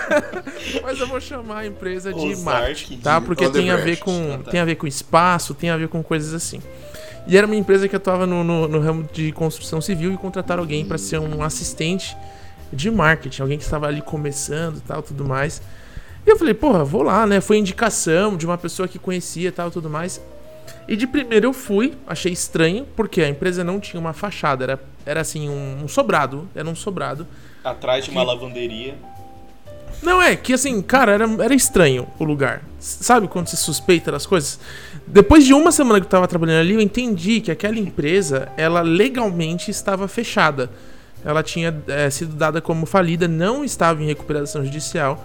Mas eu vou chamar a empresa de marketing, tá? Porque tem a ver com tá. tem a ver com espaço, tem a ver com coisas assim. E era uma empresa que atuava no, no, no ramo de construção civil e contrataram alguém para ser um assistente de marketing, alguém que estava ali começando e tal, tudo mais. E eu falei, porra, vou lá, né? Foi indicação de uma pessoa que conhecia e tal, tudo mais. E de primeiro eu fui, achei estranho, porque a empresa não tinha uma fachada, era, era assim, um, um sobrado, era um sobrado. Atrás de uma que... lavanderia. Não, é que assim, cara, era, era estranho o lugar. Sabe quando se suspeita das coisas? Depois de uma semana que eu tava trabalhando ali, eu entendi que aquela empresa, ela legalmente estava fechada. Ela tinha é, sido dada como falida, não estava em recuperação judicial,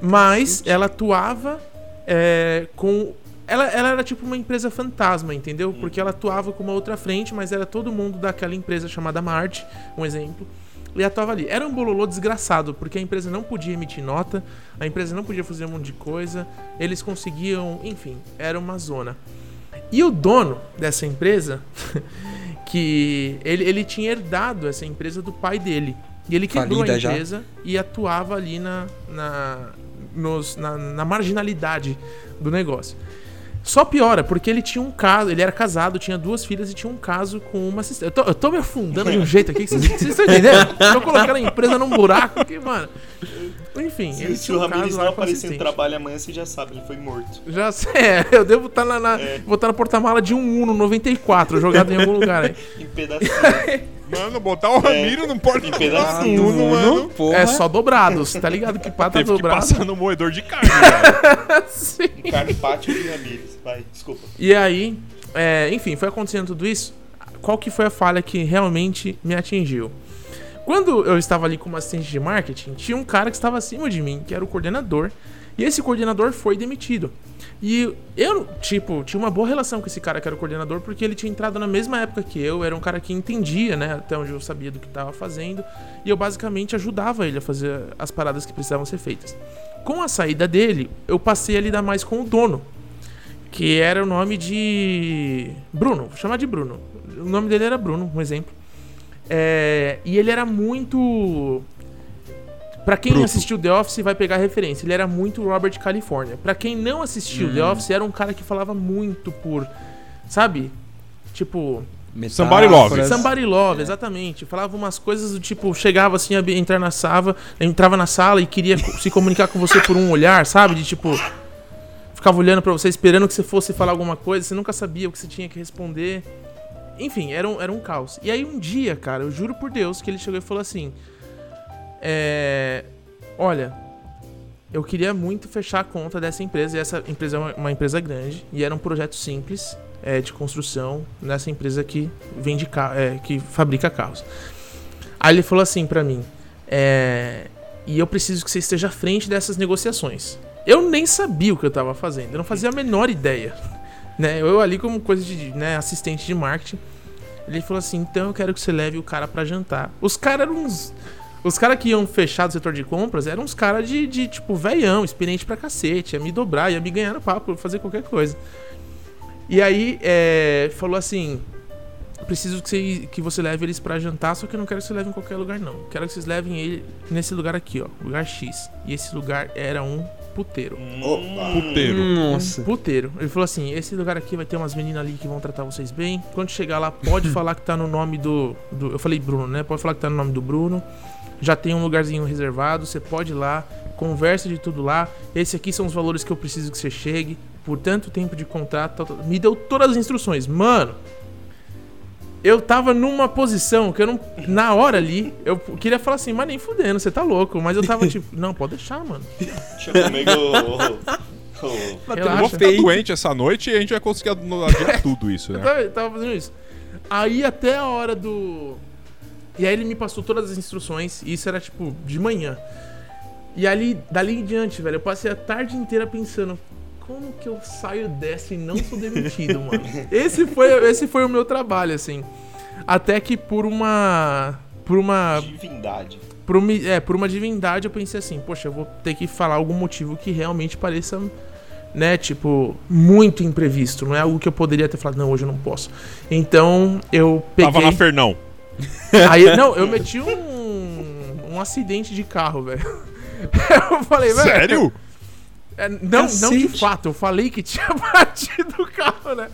mas ela atuava é, com. Ela, ela era tipo uma empresa fantasma, entendeu? Porque ela atuava com uma outra frente, mas era todo mundo daquela empresa chamada Marte, um exemplo e atuava ali. Era um bololô desgraçado, porque a empresa não podia emitir nota, a empresa não podia fazer um monte de coisa, eles conseguiam, enfim, era uma zona. E o dono dessa empresa, que ele, ele tinha herdado essa empresa do pai dele. E ele quebrou Falida a empresa já. e atuava ali na, na, nos, na, na marginalidade do negócio. Só piora, porque ele tinha um caso, ele era casado, tinha duas filhas e tinha um caso com uma assistente. Eu tô, eu tô me afundando de um jeito aqui que vocês, vocês estão entendendo? Tô colocando a empresa num buraco que, mano. Enfim, se, ele se o um Ramirez não aparecer no trabalho amanhã, você já sabe, ele foi morto. Já sei, é, eu devo estar na, na é. vou estar na porta-mala de um Uno 94, jogado em algum lugar aí. em pedacinho. Mano, botar o. Ramiro é, no porta em pedacinho, Uno, mano. Porra. É só dobrados, tá ligado? Que pata Teve dobrado. Que passar no moedor de carne, velho. Sim. Carne pátio e Ramires. Vai, desculpa. E aí, é, enfim, foi acontecendo tudo isso. Qual que foi a falha que realmente me atingiu? Quando eu estava ali como assistente de marketing, tinha um cara que estava acima de mim, que era o coordenador, e esse coordenador foi demitido. E eu, tipo, tinha uma boa relação com esse cara que era o coordenador, porque ele tinha entrado na mesma época que eu, era um cara que entendia, né, até onde eu sabia do que estava fazendo, e eu basicamente ajudava ele a fazer as paradas que precisavam ser feitas. Com a saída dele, eu passei a lidar mais com o dono, que era o nome de Bruno, vou chamar de Bruno. O nome dele era Bruno, um exemplo. É, e ele era muito. Pra quem Bruto. assistiu The Office vai pegar referência. Ele era muito Robert California. Pra quem não assistiu hum. The Office, era um cara que falava muito por. Sabe? Tipo. Somebody Love. Somebody Love, exatamente. Falava umas coisas do tipo, chegava assim, a entrar na sala, entrava na sala e queria se comunicar com você por um olhar, sabe? De tipo, ficava olhando para você, esperando que você fosse falar alguma coisa, você nunca sabia o que você tinha que responder. Enfim, era um, era um caos. E aí um dia, cara, eu juro por Deus que ele chegou e falou assim: é, Olha, eu queria muito fechar a conta dessa empresa, e essa empresa é uma, uma empresa grande, e era um projeto simples é, de construção nessa empresa que vende é, que fabrica carros. Aí ele falou assim para mim: é, E eu preciso que você esteja à frente dessas negociações. Eu nem sabia o que eu tava fazendo, eu não fazia a menor ideia. Né? Eu ali como coisa de né, assistente de marketing. Ele falou assim: então eu quero que você leve o cara para jantar. Os caras eram uns. Os caras que iam fechar do setor de compras eram uns caras de, de, tipo, veião, experiente pra cacete. Ia me dobrar, ia me ganhar no papo, fazer qualquer coisa. E aí, é, falou assim: preciso que você, que você leve eles para jantar, só que eu não quero que você leve em qualquer lugar, não. Quero que vocês levem ele nesse lugar aqui, ó, lugar X. E esse lugar era um puteiro. Opa. Puteiro. Nossa. Puteiro. Ele falou assim: esse lugar aqui vai ter umas meninas ali que vão tratar vocês bem. Quando chegar lá, pode falar que tá no nome do, do. Eu falei Bruno, né? Pode falar que tá no nome do Bruno. Já tem um lugarzinho reservado. Você pode ir lá, conversa de tudo lá. Esse aqui são os valores que eu preciso que você chegue. Por tanto tempo de contrato. Me deu todas as instruções. Mano. Eu tava numa posição que eu não. Na hora ali, eu queria falar assim, mas nem fudendo, você tá louco. Mas eu tava tipo, não, pode deixar, mano. Deixa comigo. Eu vou ficar doente essa noite e a gente vai conseguir adiar tudo isso, né? eu tava, tava fazendo isso. Aí até a hora do. E aí ele me passou todas as instruções, e isso era tipo de manhã. E ali, dali em diante, velho, eu passei a tarde inteira pensando, como que eu saio dessa e não sou demitido, mano? Esse foi, esse foi o meu trabalho, assim. Até que por uma. Por uma. Divindade. Por uma, é, por uma divindade eu pensei assim, poxa, eu vou ter que falar algum motivo que realmente pareça, né, tipo, muito imprevisto. Não é algo que eu poderia ter falado, não, hoje eu não posso. Então eu peguei. Tava na Fernão. Aí, não, eu meti um, um acidente de carro, velho. Eu falei, velho. Sério? É, não, não de fato, eu falei que tinha batido o carro, né?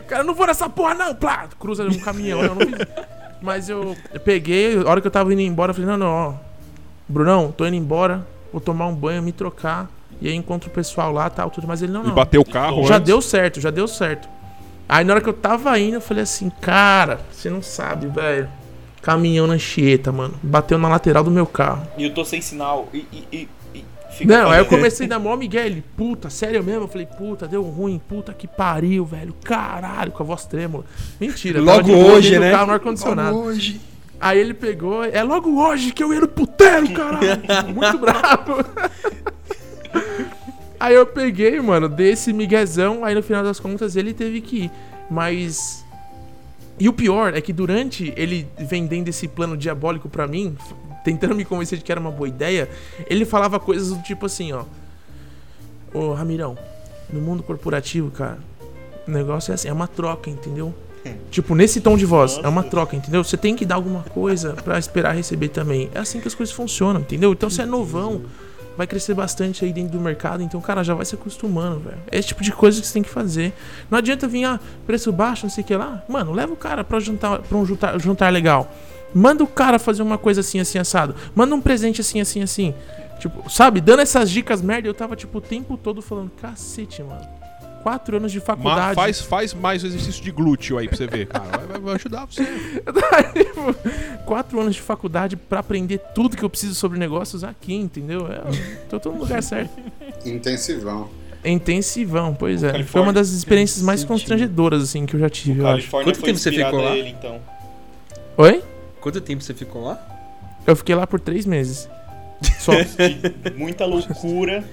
O cara, não vou nessa porra, não! Plá, cruza um caminhão, eu não vi. Mas eu, eu peguei, a hora que eu tava indo embora, eu falei, não, não, ó. Brunão, tô indo embora, vou tomar um banho, me trocar. E aí encontro o pessoal lá tal, tudo. Mas ele não, não. E bateu o carro Já antes. deu certo, já deu certo. Aí na hora que eu tava indo, eu falei assim, cara, você não sabe, velho. Caminhão na Anchieta, mano. Bateu na lateral do meu carro. E eu tô sem sinal. E, e, e Fica não, aí eu comecei na mó Miguel, ele, puta, sério mesmo? Eu falei, puta, deu ruim, puta que pariu, velho. Caralho, com a voz trêmula. Mentira, logo hoje, né? Carro no ar-condicionado. Logo hoje. Aí ele pegou, é logo hoje que eu ia no puteiro, caralho. Muito bravo. aí eu peguei, mano, desse miguezão, aí no final das contas ele teve que ir. Mas. E o pior é que durante ele vendendo esse plano diabólico para mim, tentando me convencer de que era uma boa ideia, ele falava coisas do tipo assim, ó. Ô, Ramirão, no mundo corporativo, cara, o negócio é assim, é uma troca, entendeu? Tipo, nesse tom de voz, é uma troca, entendeu? Você tem que dar alguma coisa para esperar receber também. É assim que as coisas funcionam, entendeu? Então você é novão, vai crescer bastante aí dentro do mercado, então, cara, já vai se acostumando, velho. É esse tipo de coisa que você tem que fazer. Não adianta vir, ah, preço baixo, não sei o que lá. Mano, leva o cara pra, juntar, pra um juntar, juntar legal. Manda o cara fazer uma coisa assim, assim, assado. Manda um presente assim, assim, assim. Tipo, sabe? Dando essas dicas merda, eu tava, tipo, o tempo todo falando, cacete, mano. Quatro anos de faculdade. Mas faz, faz mais o exercício de glúteo aí pra você ver, cara. Vai, vai ajudar você. tipo, quatro anos de faculdade pra aprender tudo que eu preciso sobre negócios aqui, entendeu? É, tô todo no lugar certo. Intensivão. Intensivão, pois é. Foi uma das experiências mais constrangedoras, assim, que eu já tive, o eu acho. Quanto tempo você ficou lá? Ele, então? Oi? Quanto tempo você ficou lá? Eu fiquei lá por três meses. Só. muita loucura,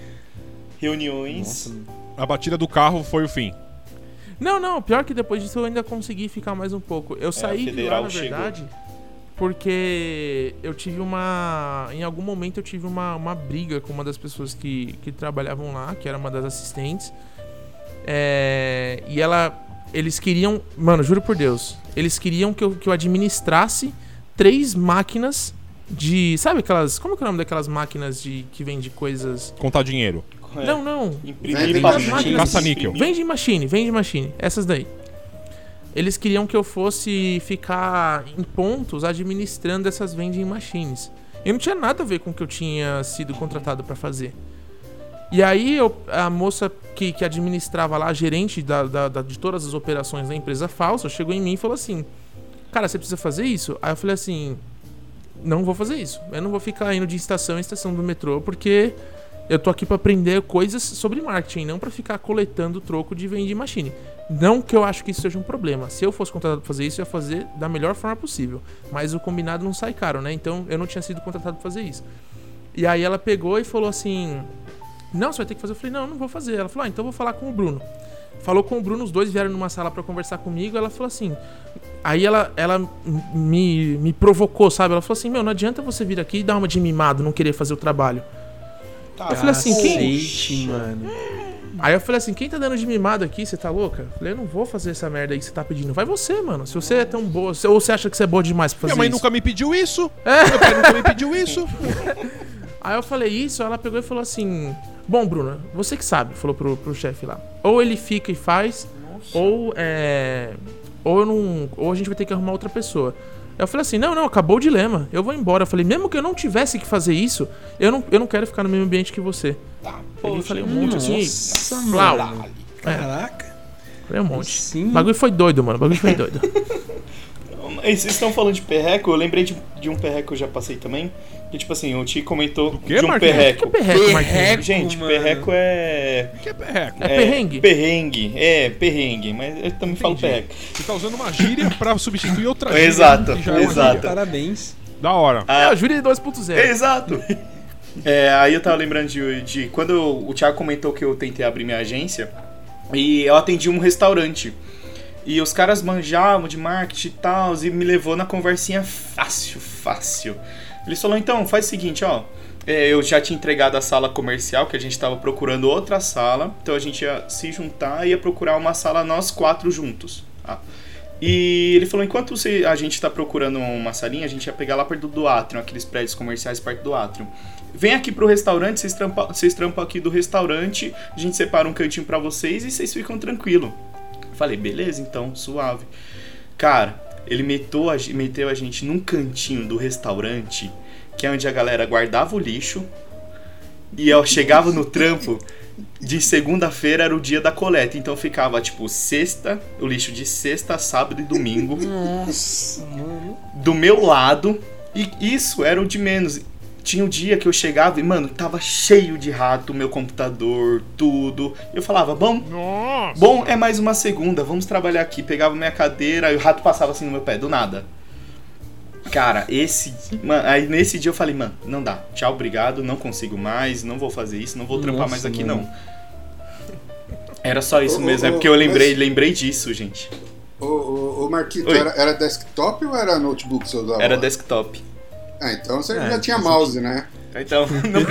reuniões. Nossa. A batida do carro foi o fim. Não, não, pior que depois disso eu ainda consegui ficar mais um pouco. Eu é, saí de lá, na verdade, chegou. porque eu tive uma. Em algum momento eu tive uma, uma briga com uma das pessoas que, que trabalhavam lá, que era uma das assistentes. É, e ela. Eles queriam. Mano, juro por Deus. Eles queriam que eu, que eu administrasse três máquinas de. Sabe aquelas. Como é, é o nome daquelas máquinas de que vende coisas. Contar dinheiro. É. Não, não. Imprimir Caça-níquel. Vende machine, vende machine. Essas daí. Eles queriam que eu fosse ficar em pontos administrando essas vending machines. E não tinha nada a ver com o que eu tinha sido contratado para fazer. E aí eu, a moça que, que administrava lá, a gerente da, da, da, de todas as operações da empresa falsa, chegou em mim e falou assim: cara, você precisa fazer isso? Aí eu falei assim: não vou fazer isso. Eu não vou ficar indo de estação em estação do metrô, porque eu tô aqui para aprender coisas sobre marketing, não para ficar coletando troco de vending machine. Não que eu acho que isso seja um problema. Se eu fosse contratado para fazer isso, eu ia fazer da melhor forma possível. Mas o combinado não sai caro, né? Então eu não tinha sido contratado para fazer isso. E aí ela pegou e falou assim: Não, você vai ter que fazer. Eu falei: Não, não vou fazer. Ela falou: ah, então vou falar com o Bruno falou com o Bruno, os dois vieram numa sala para conversar comigo. Ela falou assim. Aí ela, ela me, me provocou, sabe? Ela falou assim: Meu, não adianta você vir aqui e dar uma de mimado, não querer fazer o trabalho. Tá, eu falei assim: Quem. mano. Aí eu falei assim: Quem tá dando de mimado aqui? Você tá louca? Eu falei: Eu não vou fazer essa merda aí que você tá pedindo. Vai você, mano. Se você é tão boa. Ou você acha que você é boa demais pra fazer Minha mãe isso? nunca me pediu isso. É. Meu pai nunca me pediu isso. Aí eu falei isso, ela pegou e falou assim: Bom, Bruna, você que sabe, falou pro, pro chefe lá. Ou ele fica e faz, Nossa. ou é. Ou, eu não, ou a gente vai ter que arrumar outra pessoa. Eu falei assim: não, não, acabou o dilema. Eu vou embora. Eu falei: mesmo que eu não tivesse que fazer isso, eu não, eu não quero ficar no mesmo ambiente que você. Tá, eu falei um monte assim. Nossa, é. Caraca. Falei um monte. Sim. O bagulho foi doido, mano. O bagulho foi doido. Vocês estão falando de perreco, eu lembrei de, de um perreco que eu já passei também. Que tipo assim, o Ti comentou quê, de um Marquinhos? perreco. O que é perreco? Perreco, Gente, mano. perreco é. O que é perreco? É perrengue? Perrengue, é, perrengue, mas eu também falo Entendi. perreco. Você tá usando uma gíria pra substituir outra gíria. Exato, é exato. gíria. Parabéns. Da hora. É, a Júlia 2.0. Exato. É, aí eu tava lembrando de, de quando o Thiago comentou que eu tentei abrir minha agência e eu atendi um restaurante. E os caras manjavam de marketing e tal, e me levou na conversinha fácil, fácil. Eles falaram, então, faz o seguinte, ó. é, eu já tinha entregado a sala comercial, que a gente tava procurando outra sala. Então a gente ia se juntar e ia procurar uma sala nós quatro juntos. tá? E ele falou, enquanto a gente tá procurando uma salinha, a gente ia pegar lá perto do Atrium, aqueles prédios comerciais perto do Atrium. Vem aqui pro restaurante, vocês trampam, vocês trampam aqui do restaurante, a gente separa um cantinho pra vocês e vocês ficam tranquilo. Falei, beleza, então, suave. Cara, ele meteu a, meteu a gente num cantinho do restaurante, que é onde a galera guardava o lixo. E eu chegava no trampo, de segunda-feira era o dia da coleta. Então ficava, tipo, sexta, o lixo de sexta, sábado e domingo Nossa, mano. do meu lado. E isso era o de menos. Tinha um dia que eu chegava e, mano, tava cheio de rato, meu computador, tudo. Eu falava, bom, Nossa! bom, é mais uma segunda, vamos trabalhar aqui. Pegava minha cadeira e o rato passava assim no meu pé, do nada. Cara, esse. Mano, aí nesse dia eu falei, mano, não dá. Tchau, obrigado, não consigo mais, não vou fazer isso, não vou trampar Nossa, mais aqui, mano. não. Era só isso Ô, mesmo, é ô, porque eu lembrei, mas- lembrei disso, gente. Ô, ô, ô Marquito, era, era desktop ou era notebook que você usava? Era lá? desktop. Ah, então você É, já tinha mouse, né? Então, não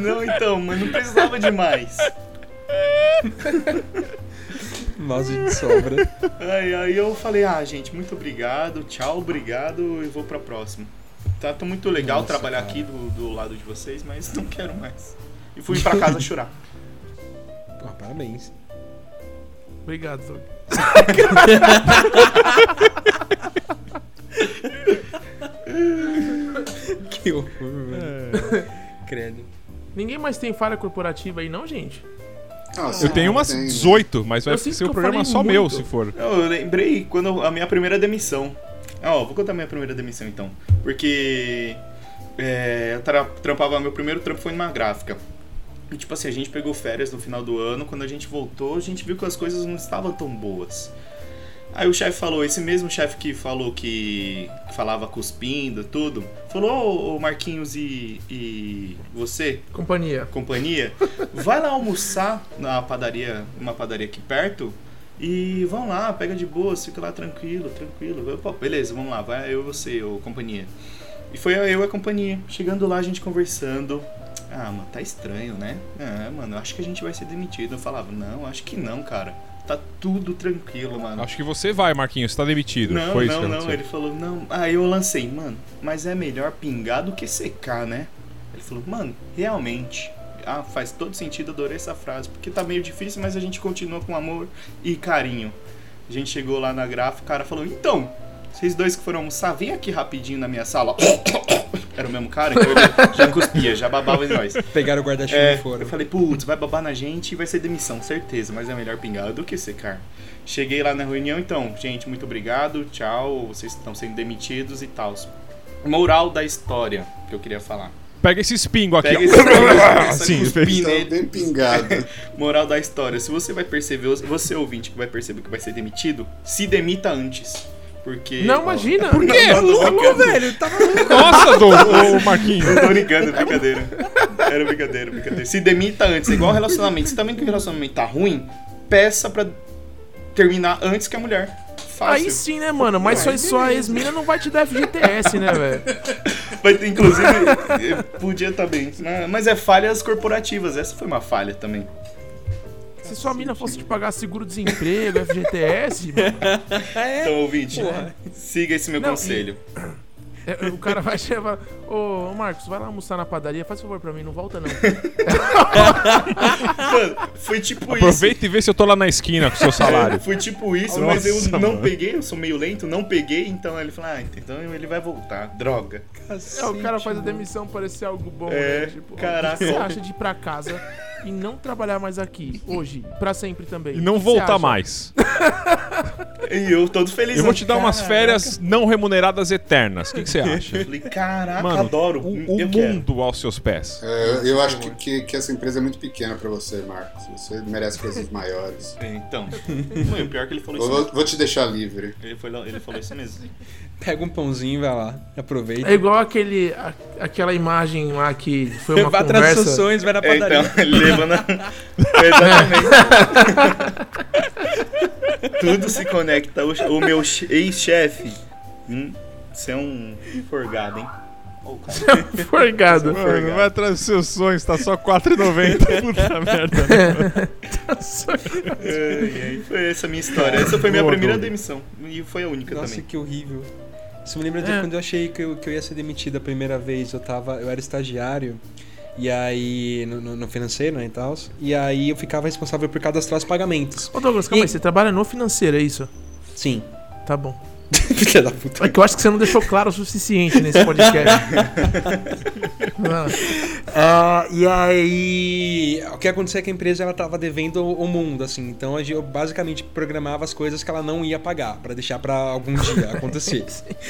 Não, então, mas não precisava de mais. Mouse de sobra. Aí, aí eu falei, ah, gente, muito obrigado, tchau, obrigado, e vou pra próxima. Tá, tá muito legal Nossa, trabalhar cara. aqui do, do lado de vocês, mas não quero mais. E fui pra casa chorar. Pô, parabéns. Obrigado, Doug. Que horror, velho. Credo. Ninguém mais tem falha corporativa aí, não, gente? Nossa, Eu tenho umas tem, né? 18, mas vai ser o programa só meu, muito. se for. Eu lembrei quando a minha primeira demissão. Ah, Ó, vou contar minha primeira demissão então. Porque é, eu tra- trampava, meu primeiro trampo foi numa gráfica. E tipo assim, a gente pegou férias no final do ano, quando a gente voltou, a gente viu que as coisas não estavam tão boas. Aí o chefe falou, esse mesmo chefe que falou que, que falava cuspindo, tudo, falou, ô, ô, Marquinhos e, e você, Companhia. companhia, vai lá almoçar na padaria, uma padaria aqui perto. E vão lá, pega de boa, fica lá tranquilo, tranquilo. Eu, Pô, beleza, vamos lá, vai eu e você, ô companhia. E foi eu e a companhia. Chegando lá, a gente conversando. Ah, mano, tá estranho, né? Ah, mano, acho que a gente vai ser demitido. Eu falava, não, acho que não, cara. Tá tudo tranquilo, mano. Acho que você vai, Marquinhos, você tá demitido. Não, Foi não, não. Ele falou, não. Aí eu lancei, mano, mas é melhor pingar do que secar, né? Ele falou, mano, realmente. Ah, faz todo sentido, adorei essa frase. Porque tá meio difícil, mas a gente continua com amor e carinho. A gente chegou lá na gráfica, o cara falou, então, vocês dois que foram almoçar, vem aqui rapidinho na minha sala. Era o mesmo cara, então ele já cuspia, já babava em nós. Pegaram o guarda-chuva É, e foram. eu falei, putz, vai babar na gente e vai ser demissão, certeza, mas é melhor pingar do que secar. Cheguei lá na reunião, então, gente, muito obrigado, tchau, vocês estão sendo demitidos e tal. Moral da história que eu queria falar. Pega esse espingo aqui, Pega esse espingo, Sim, nele. bem pingado. Moral da história, se você vai perceber, você ouvinte que vai perceber que vai ser demitido, se demita antes. Porque. Não, imagina. Por quê? Tô brincando. velho, tá maluco. Nossa, do, ô, Marquinhos. Eu tô brincando, brincadeira. Era brincadeira, brincadeira. Se demita antes, é igual relacionamento. Se tá vendo que o relacionamento tá ruim, peça pra terminar antes que a mulher. Fácil. Aí sim, né, mano? Mas só, só a ex-mina não vai te dar FGTS, né, velho? Vai ter, inclusive, eh, podia também. né? Mas é falhas corporativas. Essa foi uma falha também. Se sua mina fosse te pagar seguro-desemprego, FGTS, Então, ouvinte, Porra. siga esse meu Não, conselho. é, o cara vai chegar. Ô, Marcos, vai lá almoçar na padaria, faz favor pra mim, não volta não. Mano, foi tipo isso. Aproveita e vê se eu tô lá na esquina com o seu salário. Foi tipo isso, mas eu Nossa, não mano. peguei, eu sou meio lento, não peguei, então ele falou, ah, então ele vai voltar. Droga. É, o cara faz a demissão parecer algo bom, É, né? Tipo, caraca. o que você acha de ir pra casa e não trabalhar mais aqui, hoje, pra sempre também. E não voltar mais. e eu todo feliz. Eu vou te dar umas férias não remuneradas eternas. O que, que você acha? Eu falei, caraca, Mano, adoro. O, o mundo quero. aos seus pés. É, eu acho que, que, que, essa empresa é muito pequena pra você, Marcos. Você merece coisas maiores. É, então. Foi o pior que ele falou isso. Vou, vou te deixar livre. Ele, foi, ele falou isso mesmo. Pega um pãozinho e vai lá. Aproveita. É igual aquele, a, aquela imagem lá que foi uma vai conversa... Vai sonhos, vai na padaria. É, então, na... Exatamente. Tudo se conecta. O, o meu ex-chefe... Hum, você é um forgado, hein? Oh, forgado. Mano, vai atrás dos seus sonhos, tá só R$4,90. Puta merda. tá só... é, foi essa a minha história. Essa foi a minha Boa, primeira demissão. E foi a única Nossa, também. Nossa, que horrível. Isso me lembra de é. quando eu achei que eu, que eu ia ser demitido a primeira vez. Eu, tava, eu era estagiário. E aí, no, no, financeiro, né, e tal. E aí eu ficava responsável por cadastrar os pagamentos. Ô Douglas, calma e... aí, você trabalha no financeiro, é isso? Sim. Tá bom. Filha da puta. É que eu acho que você não deixou claro o suficiente nesse podcast. uh, e aí, o que aconteceu é que a empresa ela tava devendo o mundo, assim. Então eu basicamente programava as coisas que ela não ia pagar para deixar para algum dia acontecer.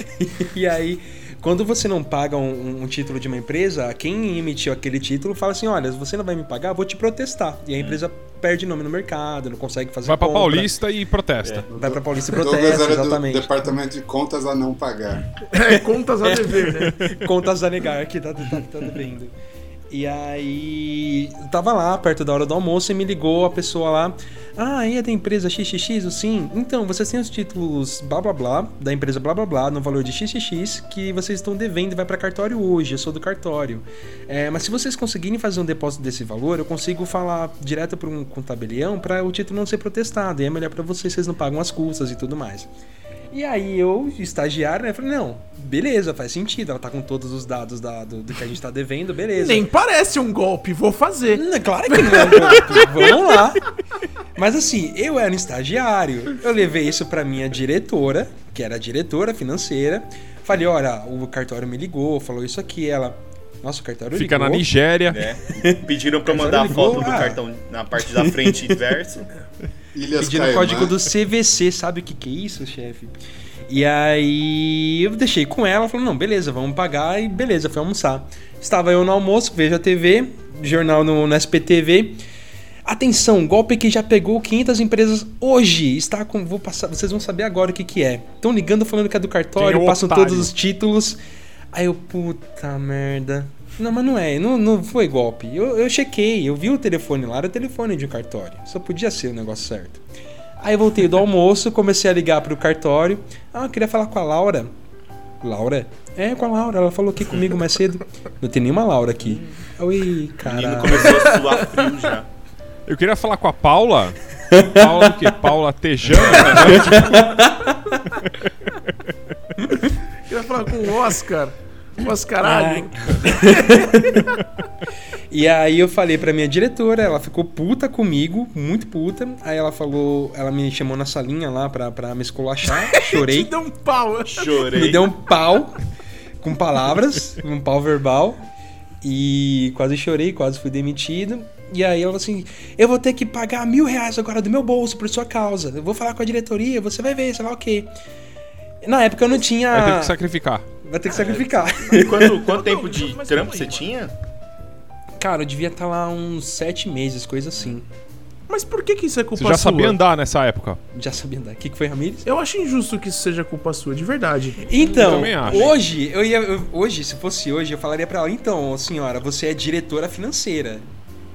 e aí quando você não paga um, um, título de uma empresa, quem emitiu aquele título fala assim: olha, se você não vai me pagar, vou te protestar. E a empresa perde nome no mercado, não consegue fazer Vai pra compra. Paulista e protesta. É. Vai pra Paulista e protesta, exatamente. Do departamento de contas a não pagar. É, contas a dever, né? contas a negar que tá, tá, tá devendo. E aí, tava lá, perto da hora do almoço, e me ligou a pessoa lá. Ah, é da empresa XXX? Sim. Então, vocês têm os títulos blá blá blá, da empresa blá blá blá, no valor de XXX, que vocês estão devendo e vai para cartório hoje. Eu sou do cartório. É, mas se vocês conseguirem fazer um depósito desse valor, eu consigo falar direto para um contabelião para o título não ser protestado. E é melhor para vocês, vocês não pagam as custas e tudo mais. E aí eu, estagiário, né, falei, não, beleza, faz sentido. Ela tá com todos os dados da, do, do, que a gente tá devendo, beleza. Nem parece um golpe, vou fazer. Não, claro que não é um golpe. Vamos lá. Mas assim, eu era um estagiário. Eu levei isso pra minha diretora, que era a diretora financeira. Falei, olha, o cartório me ligou, falou isso aqui. Ela, nossa, o cartório Fica ligou. na Nigéria. É. Pediram pra mandar a foto do ah. cartão na parte da frente e verso. Ilhas Pedindo o código do CVC, sabe o que, que é isso, chefe? E aí eu deixei com ela, falou, não, beleza, vamos pagar e beleza, fui almoçar. Estava eu no almoço, vejo a TV, jornal no, no SPTV. Atenção, golpe que já pegou 500 empresas hoje. Está com, vou passar, vocês vão saber agora o que, que é. Estão ligando falando que é do cartório, é passam otário. todos os títulos. Aí eu, puta merda. Não, mas não é, não, não foi golpe. Eu, eu chequei, eu vi o telefone lá, era o telefone de um cartório. Só podia ser o negócio certo. Aí voltei do almoço, comecei a ligar pro cartório. Ah, eu queria falar com a Laura. Laura? É, com a Laura. Ela falou aqui comigo mais cedo. Não tem nenhuma Laura aqui. Oi, cara. começou a suar frio já. Eu queria falar com a Paula. Paula o quê? Paula Tejano? queria falar com o Oscar. Mas caralho. e aí eu falei pra minha diretora, ela ficou puta comigo, muito puta. Aí ela falou, ela me chamou na salinha lá pra, pra me esculachar. Chorei. me deu um pau. Chorei. Me deu um pau com palavras, um pau verbal. E quase chorei, quase fui demitido. E aí ela falou assim: Eu vou ter que pagar mil reais agora do meu bolso por sua causa. Eu vou falar com a diretoria, você vai ver, sei lá o quê. Na época eu não tinha. Vai ter que sacrificar. Vai ter que sacrificar. E quanto, quanto tempo de trampo você tinha? Cara, eu devia estar tá lá uns sete meses, coisa assim. Mas por que, que isso é culpa sua? Você já sua? sabia andar nessa época? Já sabia andar. O que, que foi, Ramires? Eu acho injusto que isso seja culpa sua, de verdade. Então, eu hoje, eu ia. Eu, hoje, se fosse hoje, eu falaria para ela: então, senhora, você é diretora financeira.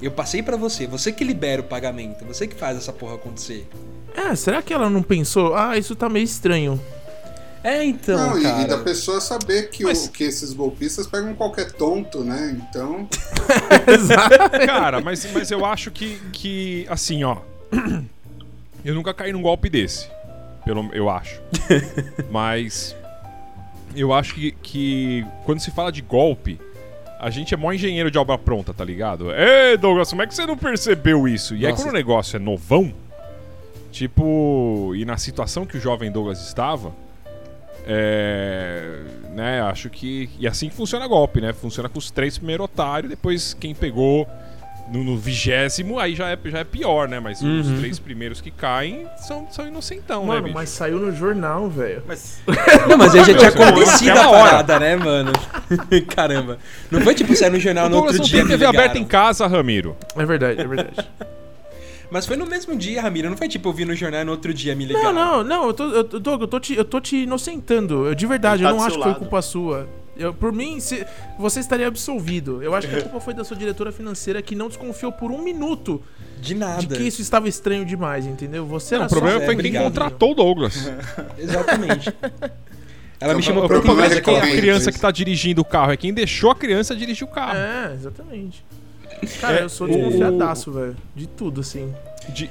Eu passei para você, você que libera o pagamento, você que faz essa porra acontecer. É, será que ela não pensou? Ah, isso tá meio estranho. É, então. Não, cara. E, da pessoa saber que, mas... o, que esses golpistas pegam qualquer tonto, né? Então. Exato. cara, mas, mas eu acho que, que, assim, ó. Eu nunca caí num golpe desse. Pelo, eu acho. mas. Eu acho que, que quando se fala de golpe, a gente é mó engenheiro de obra pronta, tá ligado? Ei, Douglas, como é que você não percebeu isso? E Nossa. aí quando o negócio é novão, tipo, e na situação que o jovem Douglas estava, é, né, acho que. E assim que funciona golpe, né? Funciona com os três primeiros otários, depois quem pegou no vigésimo, aí já é, já é pior, né? Mas uhum. os três primeiros que caem são, são inocentão, mano, né, Mano, mas saiu no jornal, velho. Mas... Não, mas aí já tinha acontecido a parada, né, mano? Caramba. Não foi tipo sair no jornal no outro dia. Não tem TV aberta em casa, Ramiro. É verdade, é verdade. Mas foi no mesmo dia, Ramiro. Não foi tipo eu vi no jornal no outro dia me ligar. Não, não, não. Eu tô, eu, tô, eu tô, te, eu tô te inocentando. Eu, de verdade, tá eu não acho que foi culpa sua. Eu, por mim, se, você estaria absolvido. Eu acho que a culpa foi da sua diretora financeira que não desconfiou por um minuto de nada. De que isso estava estranho demais, entendeu? Você não, o problema foi quem contratou o Douglas. Exatamente. Ela me chamou pra O problema é quem é a criança que tá dirigindo o carro. É quem deixou a criança dirigir o carro. É, exatamente. Cara, é, eu sou desconfiadaço, o... velho. De tudo, assim. De...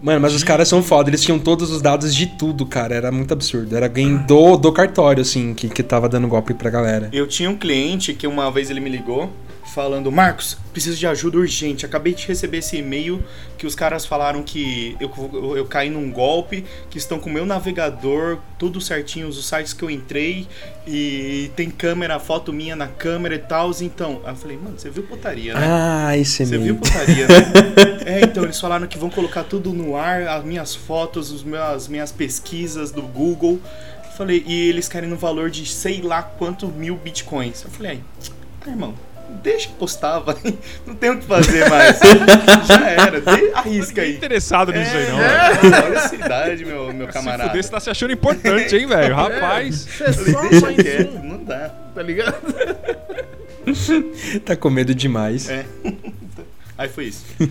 Mano, mas os caras são foda, eles tinham todos os dados de tudo, cara. Era muito absurdo. Era alguém do, do cartório, assim, que, que tava dando golpe pra galera. Eu tinha um cliente que uma vez ele me ligou falando: Marcos, preciso de ajuda urgente. Acabei de receber esse e-mail que os caras falaram que eu, eu, eu caí num golpe, que estão com o meu navegador, tudo certinho, os sites que eu entrei, e tem câmera, foto minha na câmera e tal. Então, aí eu falei, mano, você viu putaria, né? Ah, esse Você viu putaria, né? é, então, eles falaram que vão colocar tudo no ar, as minhas fotos, os meus, as minhas pesquisas do Google. Falei, e eles querem no valor de sei lá quanto mil bitcoins. Eu falei, aí, irmão, deixa postar, vai. Não tem o que fazer mais. Já era, de, arrisca aí. interessado nisso é, aí, não. É, olha essa idade, meu, meu camarada. Se fuder, você tá se achando importante, hein, velho? Rapaz. Você é só mais um. Não dá. Tá ligado? tá com medo demais. É. Aí foi isso.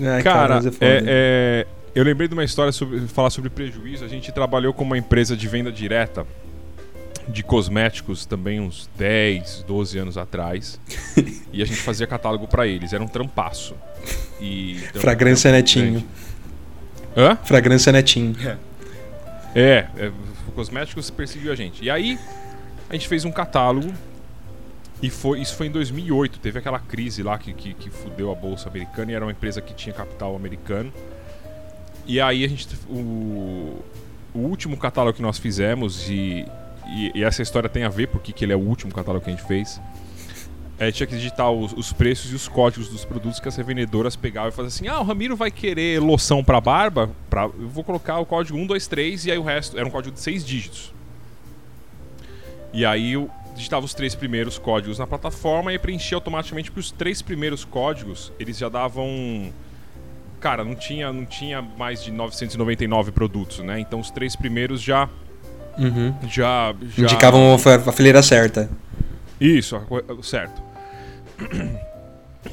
Ai, cara, cara é, é, eu lembrei de uma história sobre falar sobre prejuízo. A gente trabalhou com uma empresa de venda direta de cosméticos também uns 10, 12 anos atrás. e a gente fazia catálogo para eles. Era um trampaço. E Fragrância Netinho. Hã? Fragrância Netinho. É. é, é o cosméticos perseguiu a gente. E aí a gente fez um catálogo e foi, isso foi em 2008. Teve aquela crise lá que, que, que fudeu a bolsa americana e era uma empresa que tinha capital americano. E aí a gente. O, o último catálogo que nós fizemos e e, e, essa história tem a ver porque que ele é o último catálogo que a gente fez. É, tinha que digitar os, os, preços e os códigos dos produtos que as revendedoras pegavam e faziam assim: ah, o Ramiro vai querer loção para barba, pra, eu vou colocar o código 1, 2, 3 e aí o resto era um código de seis dígitos. E aí eu digitava os três primeiros códigos na plataforma e preenchia automaticamente para os três primeiros códigos, eles já davam cara, não tinha, não tinha mais de 999 produtos, né? Então os três primeiros já Uhum. Já, já. Indicavam a fileira certa. Isso, certo.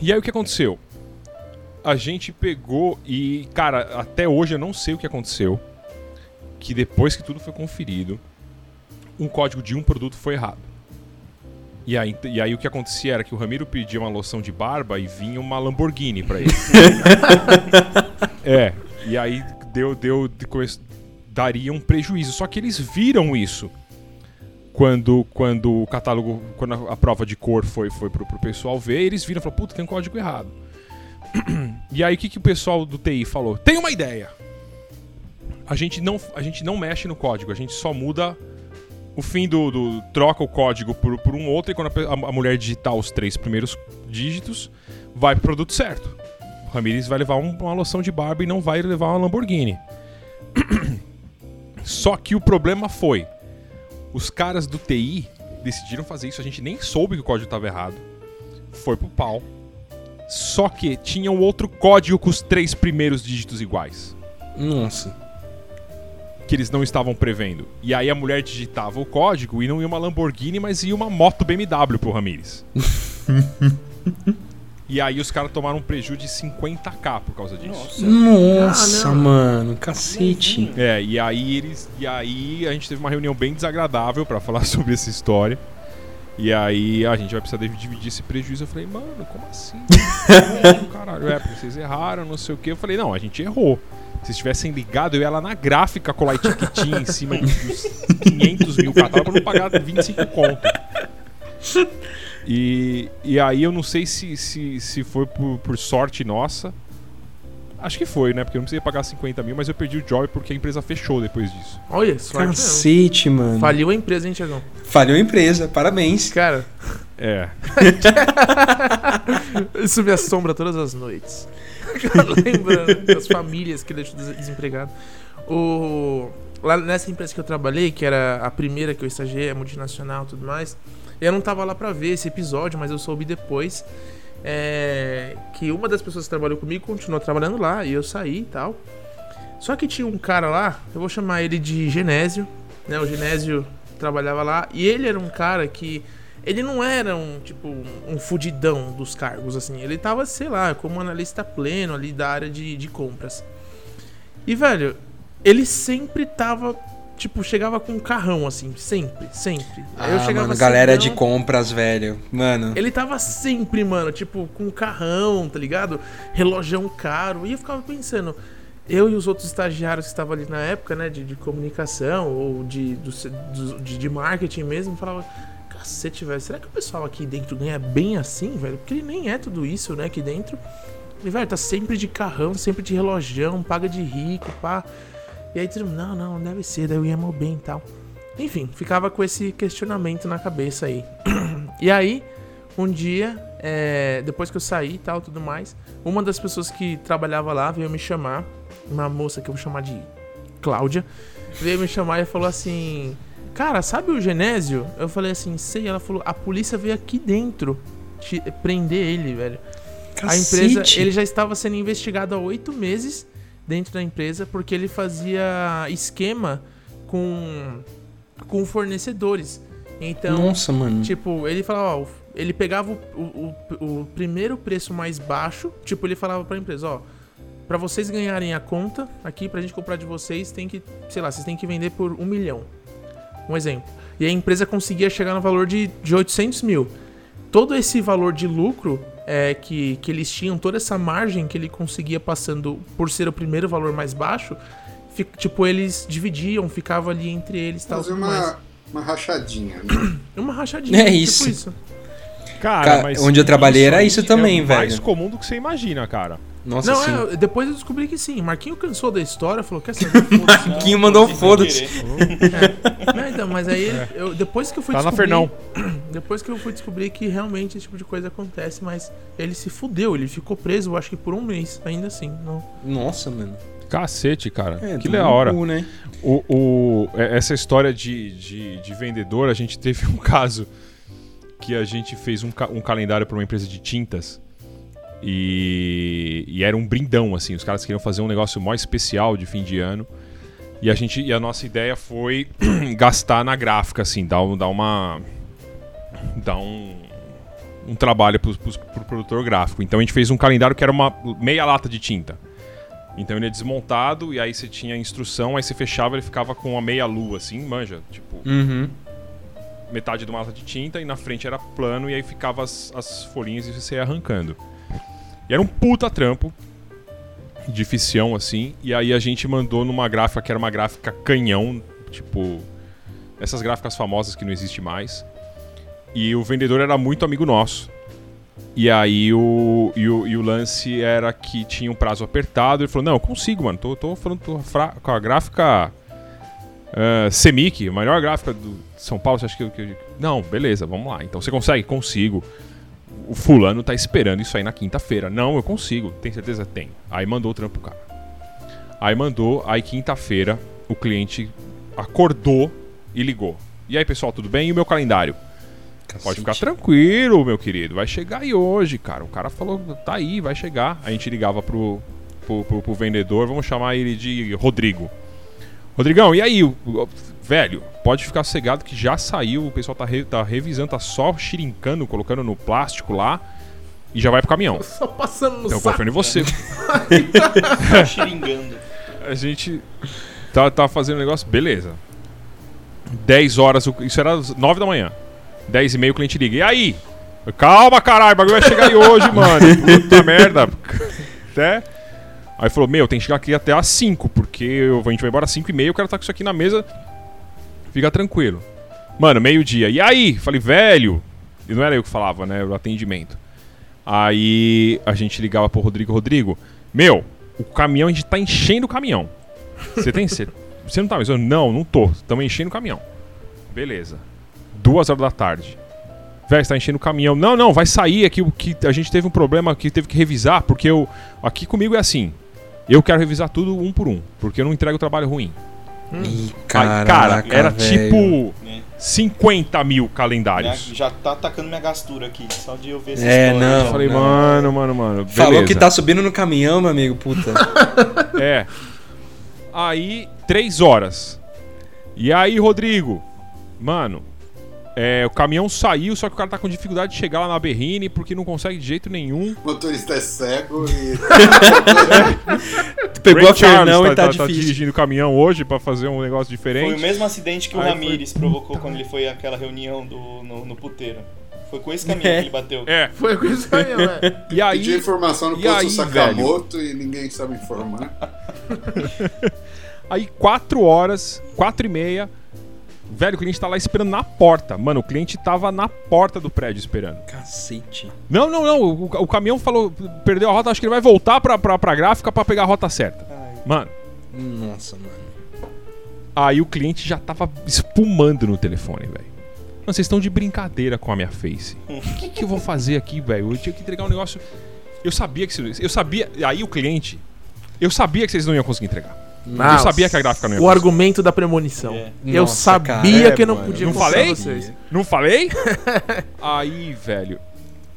E aí o que aconteceu? A gente pegou e, cara, até hoje eu não sei o que aconteceu. Que depois que tudo foi conferido, um código de um produto foi errado. E aí, e aí o que acontecia era que o Ramiro pedia uma loção de barba e vinha uma Lamborghini para ele. é, e aí deu, deu, daria um prejuízo. Só que eles viram isso quando, quando o catálogo, quando a, a prova de cor foi, foi pro, pro pessoal ver, eles viram e falaram, puta, tem um código errado. e aí o que, que o pessoal do TI falou? Tem uma ideia! A gente não, a gente não mexe no código, a gente só muda o fim do. do troca o código por, por um outro e quando a, a, mulher digitar os três primeiros dígitos, vai pro produto certo. O Ramirez vai levar um, uma loção de barba e não vai levar uma Lamborghini. Só que o problema foi: os caras do TI decidiram fazer isso, a gente nem soube que o código estava errado. Foi pro pau. Só que tinha um outro código com os três primeiros dígitos iguais. Nossa. Que eles não estavam prevendo. E aí a mulher digitava o código e não ia uma Lamborghini, mas ia uma moto BMW pro Ramirez. E aí os caras tomaram um prejuízo de 50k por causa disso. Nossa, Nossa ah, mano, cacete. É, e aí eles. E aí a gente teve uma reunião bem desagradável para falar sobre essa história. E aí a gente vai precisar dividir esse prejuízo. Eu falei, mano, como assim? Caralho, é, porque vocês erraram, não sei o que. Eu falei, não, a gente errou. Se vocês tivessem ligado, eu ia lá na gráfica colar etiquetinha em cima dos 500 mil catálogos pra não pagar 25 conto. E, e aí eu não sei se, se, se foi por, por sorte nossa. Acho que foi, né? Porque eu não precisei pagar 50 mil, mas eu perdi o job porque a empresa fechou depois disso. Olha, sorte Cacete, mesmo. mano. Faliu a empresa, hein, Tiagão? Faliu a empresa, parabéns. Cara. É. Isso me assombra todas as noites. Lembrando das famílias que deixam desempregado. O... Lá nessa empresa que eu trabalhei, que era a primeira que eu estagiei, a multinacional e tudo mais, eu não tava lá pra ver esse episódio, mas eu soube depois é, que uma das pessoas que trabalhou comigo continuou trabalhando lá e eu saí e tal. Só que tinha um cara lá, eu vou chamar ele de Genésio, né? O Genésio trabalhava lá e ele era um cara que ele não era um tipo um fudidão dos cargos assim, ele tava, sei lá, como analista pleno ali da área de, de compras. E velho, ele sempre tava tipo, chegava com um carrão, assim, sempre, sempre. Ah, eu chegava mano, galera de compras, velho. Mano. Ele tava sempre, mano, tipo, com um carrão, tá ligado? Relojão caro. E eu ficava pensando, eu e os outros estagiários que estavam ali na época, né, de, de comunicação ou de, do, de, de marketing mesmo, falava, cacete, velho, será que o pessoal aqui dentro ganha bem assim, velho? Porque ele nem é tudo isso, né, aqui dentro. E, velho, tá sempre de carrão, sempre de relojão, paga de rico, pá. E aí todo mundo, não, não, deve ser, daí eu ia mal bem e tal. Enfim, ficava com esse questionamento na cabeça aí. e aí, um dia, é, depois que eu saí e tal, tudo mais, uma das pessoas que trabalhava lá veio me chamar, uma moça que eu vou chamar de Cláudia, veio me chamar e falou assim: Cara, sabe o Genésio? Eu falei assim, sei. Ela falou: A polícia veio aqui dentro te, prender ele, velho. Cacete. A empresa, ele já estava sendo investigado há oito meses dentro da empresa porque ele fazia esquema com, com fornecedores. Então, Nossa, mano. tipo, ele falava, ó, ele pegava o, o, o, primeiro preço mais baixo, tipo, ele falava pra empresa, ó, pra vocês ganharem a conta aqui, pra gente comprar de vocês, tem que, sei lá, vocês têm que vender por um milhão. Um exemplo. E a empresa conseguia chegar no valor de, de 800 mil. Todo esse valor de lucro é, que, que eles tinham toda essa margem que ele conseguia passando por ser o primeiro valor mais baixo, fica, tipo, eles dividiam, ficava ali entre eles tal. Fazer uma, uma rachadinha, né? uma rachadinha. É tipo isso. isso. Cara, cara onde eu trabalhei era isso também, é velho. mais comum do que você imagina, cara. Nossa, não, sim. É, depois eu descobri que sim. Marquinho cansou da história, falou: quer saber? Marquinho mandou um foda-se. É. Não, então, mas aí, é. eu, depois que eu fui tá descobrir. Na depois que eu fui descobrir que realmente esse tipo de coisa acontece, mas ele se fudeu, ele ficou preso, acho que por um mês, ainda assim. Não. Nossa, mano. Cacete, cara. É, que da hora. Cu, né? o, o, é, essa história de, de, de vendedor, a gente teve um caso que a gente fez um, um calendário para uma empresa de tintas. E, e, era um brindão, assim. Os caras queriam fazer um negócio mó especial de fim de ano. E a gente e a nossa ideia foi gastar na gráfica, assim, dar, dar uma. dar um, um trabalho pro, pro, pro produtor gráfico. Então a gente fez um calendário que era uma meia lata de tinta. Então ele é desmontado e aí você tinha a instrução, aí você fechava ele ficava com uma meia lua, assim, manja. Tipo. Uhum. Metade de uma lata de tinta e na frente era plano e aí ficava as, as folhinhas e você ia arrancando. E era um puta trampo. De assim. E aí a gente mandou numa gráfica que era uma gráfica canhão. Tipo. Essas gráficas famosas que não existe mais. E o vendedor era muito amigo nosso. E aí o, e o, e o lance era que tinha um prazo apertado. Ele falou: Não, eu consigo, mano. Tô, tô falando tô com a gráfica uh, Semic, a melhor gráfica do São Paulo. Você acha que, que. Não, beleza, vamos lá. Então você consegue? Consigo o fulano tá esperando isso aí na quinta-feira. Não, eu consigo. Tem certeza? Tem. Aí mandou o trampo pro cara. Aí mandou, aí quinta-feira o cliente acordou e ligou. E aí, pessoal, tudo bem? E o meu calendário? Cacete. Pode ficar tranquilo, meu querido. Vai chegar aí hoje, cara. O cara falou, tá aí, vai chegar. A gente ligava pro, pro, pro, pro vendedor, vamos chamar ele de Rodrigo. Rodrigão, e aí? Velho, pode ficar cegado que já saiu, o pessoal tá, re, tá revisando, tá só xirincando, colocando no plástico lá e já vai pro caminhão. Só passando no então, saco. confio em você. Xiringando. A gente tá, tá fazendo negócio, beleza. 10 horas, isso era 9 da manhã. 10 e meia o cliente liga. E aí? Calma, caralho, o bagulho vai chegar aí hoje, mano. Puta merda. Até Aí falou, meu, tem que chegar aqui até às 5, porque eu, a gente vai embora às 5 e meia, eu quero estar com isso aqui na mesa. Fica tranquilo. Mano, meio-dia. E aí? Falei, velho. E não era eu que falava, né? O atendimento. Aí a gente ligava pro Rodrigo, Rodrigo, meu, o caminhão, a gente tá enchendo o caminhão. Você tem? Você não tá mesmo? Não, não tô. Estamos enchendo o caminhão. Beleza. Duas horas da tarde. Velho, tá enchendo o caminhão. Não, não, vai sair aqui. Que a gente teve um problema que teve que revisar, porque eu. Aqui comigo é assim. Eu quero revisar tudo um por um, porque eu não entrego trabalho ruim. Hum. Ih, caraca, Aí, cara, era véio. tipo é. 50 mil calendários. Minha, já tá atacando minha gastura aqui, só de eu ver essa É, história, não. Eu falei, não. mano, mano, mano. Beleza. Falou que tá subindo no caminhão, meu amigo, puta. é. Aí, três horas. E aí, Rodrigo? Mano, é, o caminhão saiu, só que o cara tá com dificuldade de chegar lá na Berrine porque não consegue de jeito nenhum. O motorista é cego e. Pegou Ray a Fernão tá, e tá, tá, tá, dirigindo o caminhão hoje pra fazer um negócio diferente. Foi o mesmo acidente que o Ramires foi... provocou quando ele foi àquela reunião do, no, no puteiro. Foi com esse caminhão é. que ele bateu. É. Foi com esse caminhão, é. E aí. Pediu informação no posto aí, Sakamoto velho? e ninguém sabe informar. aí, quatro horas, quatro e meia Velho, o cliente tá lá esperando na porta. Mano, o cliente tava na porta do prédio esperando. Cacete. Não, não, não. O, o caminhão falou, perdeu a rota, acho que ele vai voltar pra, pra, pra gráfica pra pegar a rota certa. Ai. Mano. Nossa, mano. Aí o cliente já tava espumando no telefone, velho. Mano, vocês estão de brincadeira com a minha face. O que, que eu vou fazer aqui, velho? Eu tinha que entregar um negócio. Eu sabia que. Eu sabia. Aí o cliente. Eu sabia que vocês não iam conseguir entregar. Nossa. Eu sabia que a gráfica não ia O argumento da premonição. É. Eu Nossa, sabia cara. que é, não podia Não falei? Vocês. Não falei? aí, velho.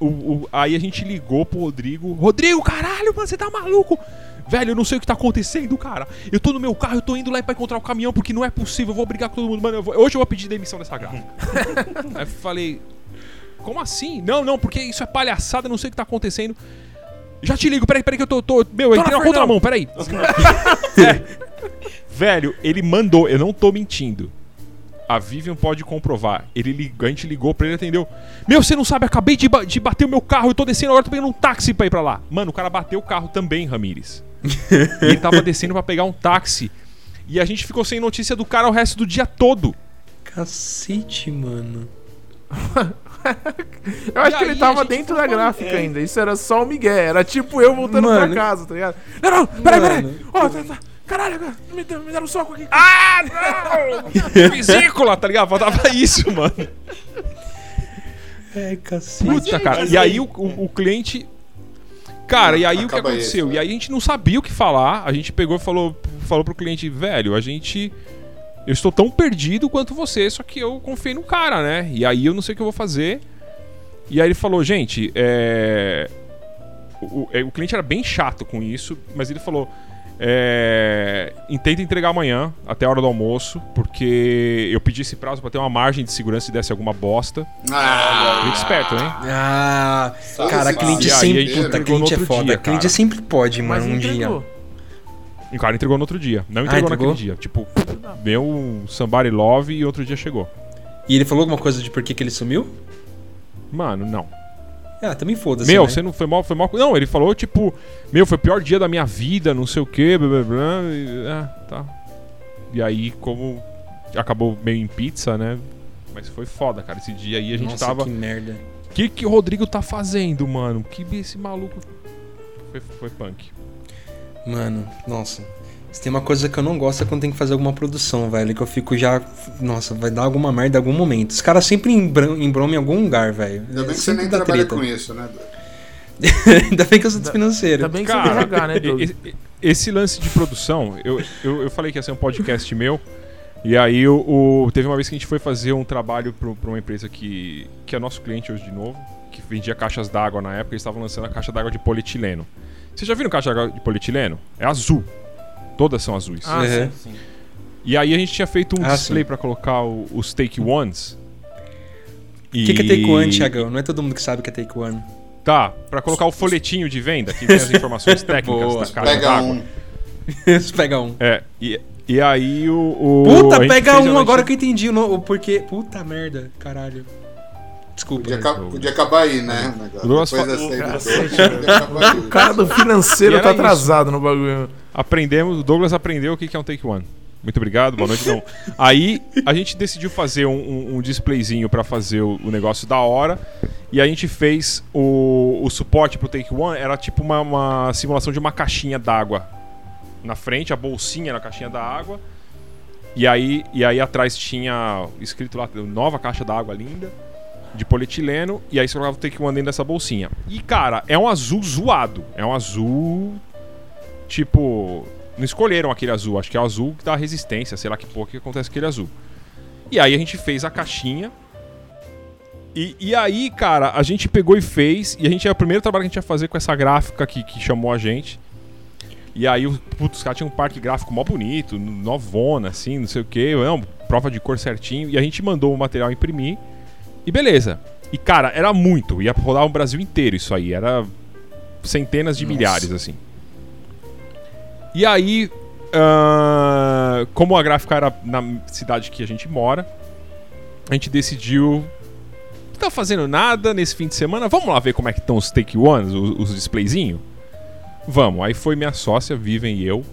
O, o, aí a gente ligou pro Rodrigo. Rodrigo, caralho, mano, você tá maluco? Velho, eu não sei o que tá acontecendo, cara. Eu tô no meu carro, eu tô indo lá pra encontrar o caminhão porque não é possível. Eu vou brigar com todo mundo. Mano, eu vou, hoje eu vou pedir demissão dessa gráfica. aí eu falei, como assim? Não, não, porque isso é palhaçada, eu não sei o que tá acontecendo. Já te ligo, peraí, peraí que eu tô. tô meu, eu entrei na contramão, peraí. é. Velho, ele mandou, eu não tô mentindo. A Vivian pode comprovar. Ele ligou, a gente ligou pra ele atendeu. Meu, você não sabe, acabei de, ba de bater o meu carro, eu tô descendo agora, tô pegando um táxi pra ir pra lá. Mano, o cara bateu o carro também, Ramires. ele tava descendo pra pegar um táxi. E a gente ficou sem notícia do cara o resto do dia todo. Cacete, mano. eu acho que ele tava dentro da gráfica é. ainda. Isso era só o Miguel. Era tipo eu voltando mano. pra casa, tá ligado? Não, não, peraí, peraí. Ó, oh, tá, tá. Caralho, me, me deram um soco aqui. Ah, não! Vesícula, tá ligado? Faltava isso, mano. É, cacete. Puta, cara. E aí o, o, o cliente. Cara, e aí Acaba o que aconteceu? Esse, e aí a gente não sabia o que falar. A gente pegou e falou, falou pro cliente, velho, a gente eu estou tão perdido quanto você, só que eu confiei no cara, né? E aí eu não sei o que eu vou fazer. E aí ele falou, gente, é... O, o, o cliente era bem chato com isso, mas ele falou: é, tenta entregar amanhã, até a hora do almoço, porque eu pedi esse prazo para ter uma margem de segurança se desse alguma bosta. Ah! Cliente esperto, hein? Ah! Cara, cliente sempre. Puta, cliente é foda. Dia, cliente sempre pode, mano, um entregou. dia. O cara entregou no outro dia. Não entregou, ah, entregou? naquele dia. Tipo, meu Somebody Love e outro dia chegou. E ele falou alguma coisa de por que, que ele sumiu? Mano, não. Ah, também foda-se. Meu, né? você não foi mal, foi mal. Não, ele falou, tipo, meu, foi o pior dia da minha vida, não sei o quê, blá blá blá. E, ah, tá. E aí, como acabou meio em pizza, né? Mas foi foda, cara. Esse dia aí a gente Nossa, tava. Que merda. O que, que o Rodrigo tá fazendo, mano? Que esse maluco. Foi, foi punk. Mano, nossa. Se tem uma coisa que eu não gosto é quando tem que fazer alguma produção, velho. Que eu fico já. Nossa, vai dar alguma merda em algum momento. Os caras sempre embromam em algum lugar, velho. Ainda bem que você nem trabalha treta. com isso, né, Ainda bem que eu sou financeiro. Ainda bem que Cara, você RH, né, esse, esse lance de produção, eu, eu, eu falei que ia ser um podcast meu. E aí o, o, teve uma vez que a gente foi fazer um trabalho para uma empresa que, que é nosso cliente hoje de novo, que vendia caixas d'água na época, eles estavam lançando a caixa d'água de polietileno. Vocês já viram caixa de polietileno? É azul. Todas são azuis. Ah, uhum. sim, sim. E aí a gente tinha feito um ah, display para colocar o, os take ones. O e... que, que é take one, Thiagão? Não é todo mundo que sabe que é take one. Tá, para colocar o folhetinho de venda, que tem as informações técnicas Boa, da caixa Pega d'água. um. pega um. É, e, e aí o. o Puta, pega um agora que eu entendi o, o porquê. Puta merda, caralho. Desculpa. Podia, ca podia acabar aí, né? O Depois dessa O cara do financeiro tá atrasado no bagulho. Aprendemos, o Douglas aprendeu o que é um take one. Muito obrigado, boa noite. Não. Aí a gente decidiu fazer um, um, um displayzinho para fazer o, o, negócio da hora. E a gente fez o, o suporte pro Take One, era tipo uma, uma simulação de uma caixinha d'água. Na frente, a bolsinha na caixinha da água. E aí, e aí atrás tinha escrito lá, nova caixa d'água linda. De polietileno e aí você colocava o take one dentro dessa bolsinha. E cara, é um azul zoado. É um azul tipo, não escolheram aquele azul, acho que é o azul que dá resistência, sei lá que porra que acontece com aquele azul. E aí a gente fez a caixinha. E, e aí, cara, a gente pegou e fez. E a gente é o primeiro trabalho que a gente ia fazer com essa gráfica que, que chamou a gente. E aí, putz, os caras tinham um parque gráfico mó bonito, novona, assim, não sei o. Não, prova de cor certinho. E a gente mandou o material imprimir. E beleza. E, cara, era muito. Ia rodar o Brasil inteiro isso aí. Era centenas de Nossa. milhares, assim. E aí, uh, como a gráfica era na cidade que a gente mora, a gente decidiu. Não tá fazendo nada nesse fim de semana, vamos lá ver como é que estão os take ones, os, os displayzinhos? Vamos. Aí foi minha sócia, Vivian e eu.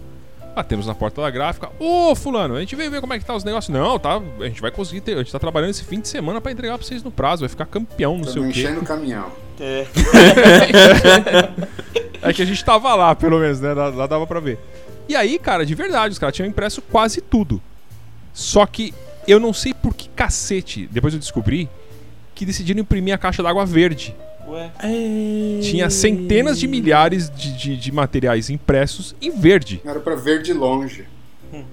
Batemos na porta da gráfica. Ô, fulano, a gente veio ver como é que tá os negócios. Não, tá. A gente vai conseguir ter. A gente tá trabalhando esse fim de semana para entregar pra vocês no prazo. Vai ficar campeão, não sei o quê. enchendo o caminhão. É. é que a gente tava lá, pelo menos, né? Lá dava pra ver. E aí, cara, de verdade, os caras tinham impresso quase tudo. Só que eu não sei por que cacete, depois eu descobri, que decidiram imprimir a caixa d'água verde. Ué? Tinha centenas de milhares de, de, de, materiais impressos em verde. Era pra verde longe.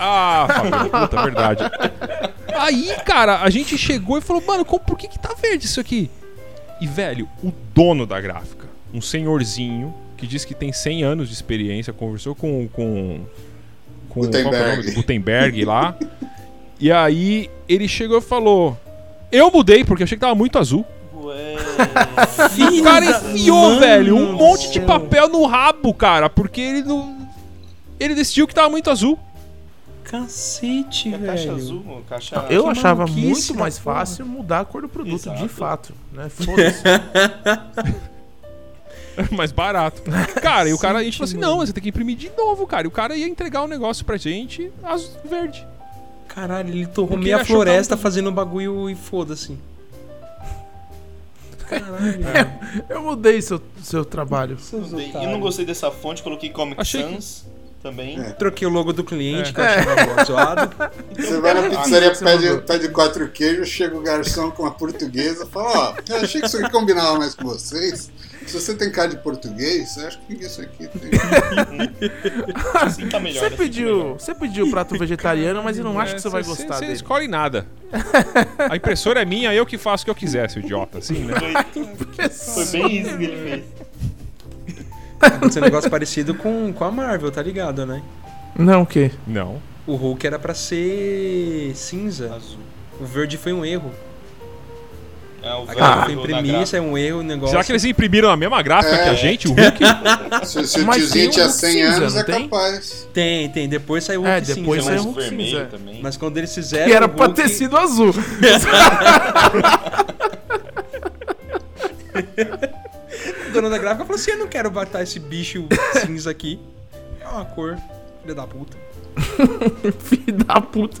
Ah, Fabio, puta, verdade. Aí, cara, a gente chegou e falou, mano, como, por que, que tá verde isso aqui? E, velho, o dono da gráfica, um senhorzinho que diz que tem 100 anos de experiência, conversou com. com, com Gutenberg. É Gutenberg lá. e aí ele chegou e falou: Eu mudei porque achei que tava muito azul. Ué. o cara enfiou, Mano velho, um monte de papel no rabo, cara, porque ele não. Ele decidiu que tava muito azul. Cacete, velho. Caixa azul, caixa... Eu que achava muito mais fácil mudar a cor do produto, Exato. de fato. Né? Foda-se. mais barato. Cara, e o cara, a gente falou assim: não, você tem que imprimir de novo, cara. E o cara ia entregar o um negócio pra gente azul verde. Caralho, ele torrou meia floresta fazendo um bagulho e foda-se. Caralho. É, eu mudei seu, seu trabalho. E não gostei dessa fonte, coloquei Comic Achei Sans. Também. É. Troquei o logo do cliente, é. que eu achava zoado. Você vai na pizzaria, pede, pede quatro queijos, chega o garçom com uma portuguesa fala, ó, eu achei que isso aqui combinava mais com vocês. Se você tem cara de português, acho que isso aqui tem. assim tá melhor. Você assim tá pediu, tá você pediu prato vegetariano, mas eu não acho que você vai gostar Você dele. escolhe nada. A impressora é minha, eu que faço o que eu quiser, seu idiota, assim, né? Foi bem isso que ele fez. Aconteceu um negócio parecido com, com a Marvel, tá ligado, né? Não, o quê? Não. O Hulk era pra ser cinza. Azul. O verde foi um erro. É, o ah, foi imprimir, isso é um erro, o negócio. Será que eles imprimiram a mesma gráfica é. que a gente, o Hulk? se, se o tiozinho tinha 100 cinza, anos, é tem? capaz. Tem, tem. Depois saiu o é, Hulk é, depois cinza. Saiu o Hulk cinza. Também. Mas quando eles fizeram. Que era Hulk... pra ter sido azul. dona da gráfica falou assim: Eu não quero botar esse bicho cinza aqui. É uma cor, filha da puta. filha da puta.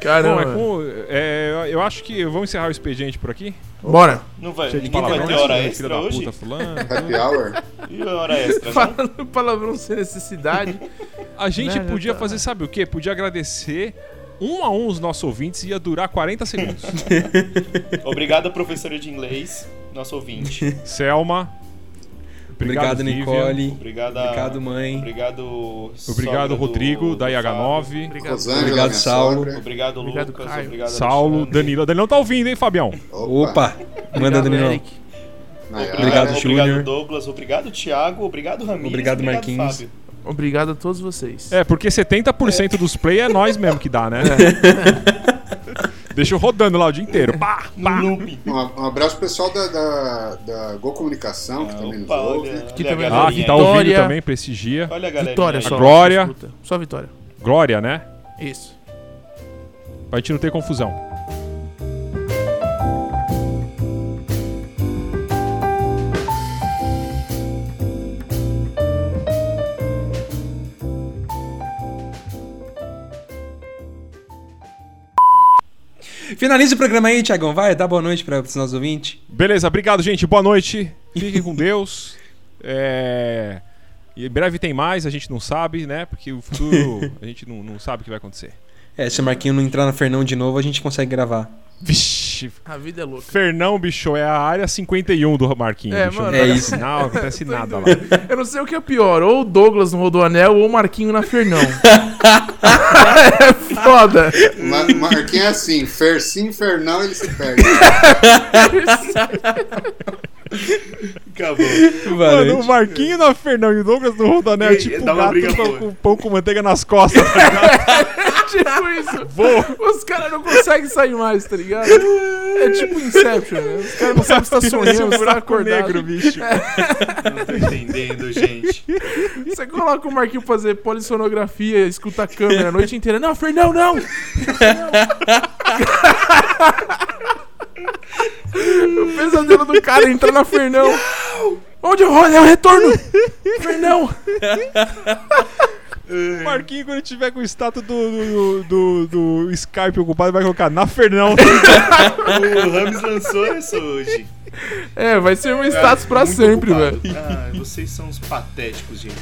Caramba. Bom, é, é, eu acho que vamos encerrar o expediente por aqui. Bora. Não vai, ninguém vai ter hora extra hoje? Puta, fulano. Happy hour. E hora extra? Falando palavrão sem necessidade. A gente podia tá... fazer, sabe o quê? Podia agradecer um a um os nossos ouvintes ia durar 40 segundos. Obrigado, professora de inglês, nosso ouvinte. Selma. Obrigado, obrigado Nicole. Obrigada, obrigado, mãe. Obrigado, Obrigado, Rodrigo, da IH9. Obrigado, Rosângela, obrigado Saulo. Obrigado, Lucas. Obrigado, obrigado Saulo, Danilo. Danilo tá ouvindo, hein, Fabião? Opa. Opa. Manda, Danilo. Obrigado, Júnior. Obrigado, Douglas. Obrigado, Thiago. Obrigado, Ramiro. Obrigado, obrigado Marquinhos. Fábio. Obrigado a todos vocês. É, porque 70% dos play é nós mesmo que dá, né? É. Deixa eu rodando lá o dia inteiro. Pá, pá. Um, um abraço pro pessoal da, da, da Go Comunicação, que ah, também nos ouve. Olha, que também, ah, que tá ouvindo também, prestigia. Olha a galera. Vitória só. Glória. Só Vitória. Glória, né? Isso. Pra gente não ter confusão. Finaliza o programa aí, Tiagão. Vai, dá boa noite para os nossos ouvintes. Beleza, obrigado, gente. Boa noite. Fiquem com Deus. É... E em breve tem mais, a gente não sabe, né? Porque o futuro a gente não, não sabe o que vai acontecer. É, se o Marquinho não entrar na Fernão de novo, a gente consegue gravar. Vixe. A vida é louca. Fernão, bicho, é a área 51 do Marquinhos. É, bicho. mano, não é acontece isso. Não acontece nada lá. Eu não sei o que é pior, ou o Douglas no Rodoanel ou o Marquinho na Fernão. é foda. Ma Marquinhos é assim, Fer sim, Fernão, ele se perde. Acabou. Mano, o Marquinho na Fernão e o Douglas no Rodanel é E- tipo dá um uma gato briga com, com pão com manteiga nas costas, tá ligado? tipo isso. Os caras não conseguem sair mais, tá ligado? É tipo Inception, né? Os caras não sabem se tá sonhando, se tá acordado. negro, bicho. Não tô entendendo, gente. Você coloca o Marquinho pra fazer polissonografia, escuta a câmera a noite inteira. Não, Fernão, não! o pesadelo do cara é entrar na Fernão. Onde eu é o retorno? Fernão! Marquinho, quando tiver com o status do, do, do, do Skype ocupado, vai colocar na Fernão. O Rames lançou essa hoje. É, vai ser um status pra sempre, ocupado. velho. Ah, vocês são uns patéticos, gente.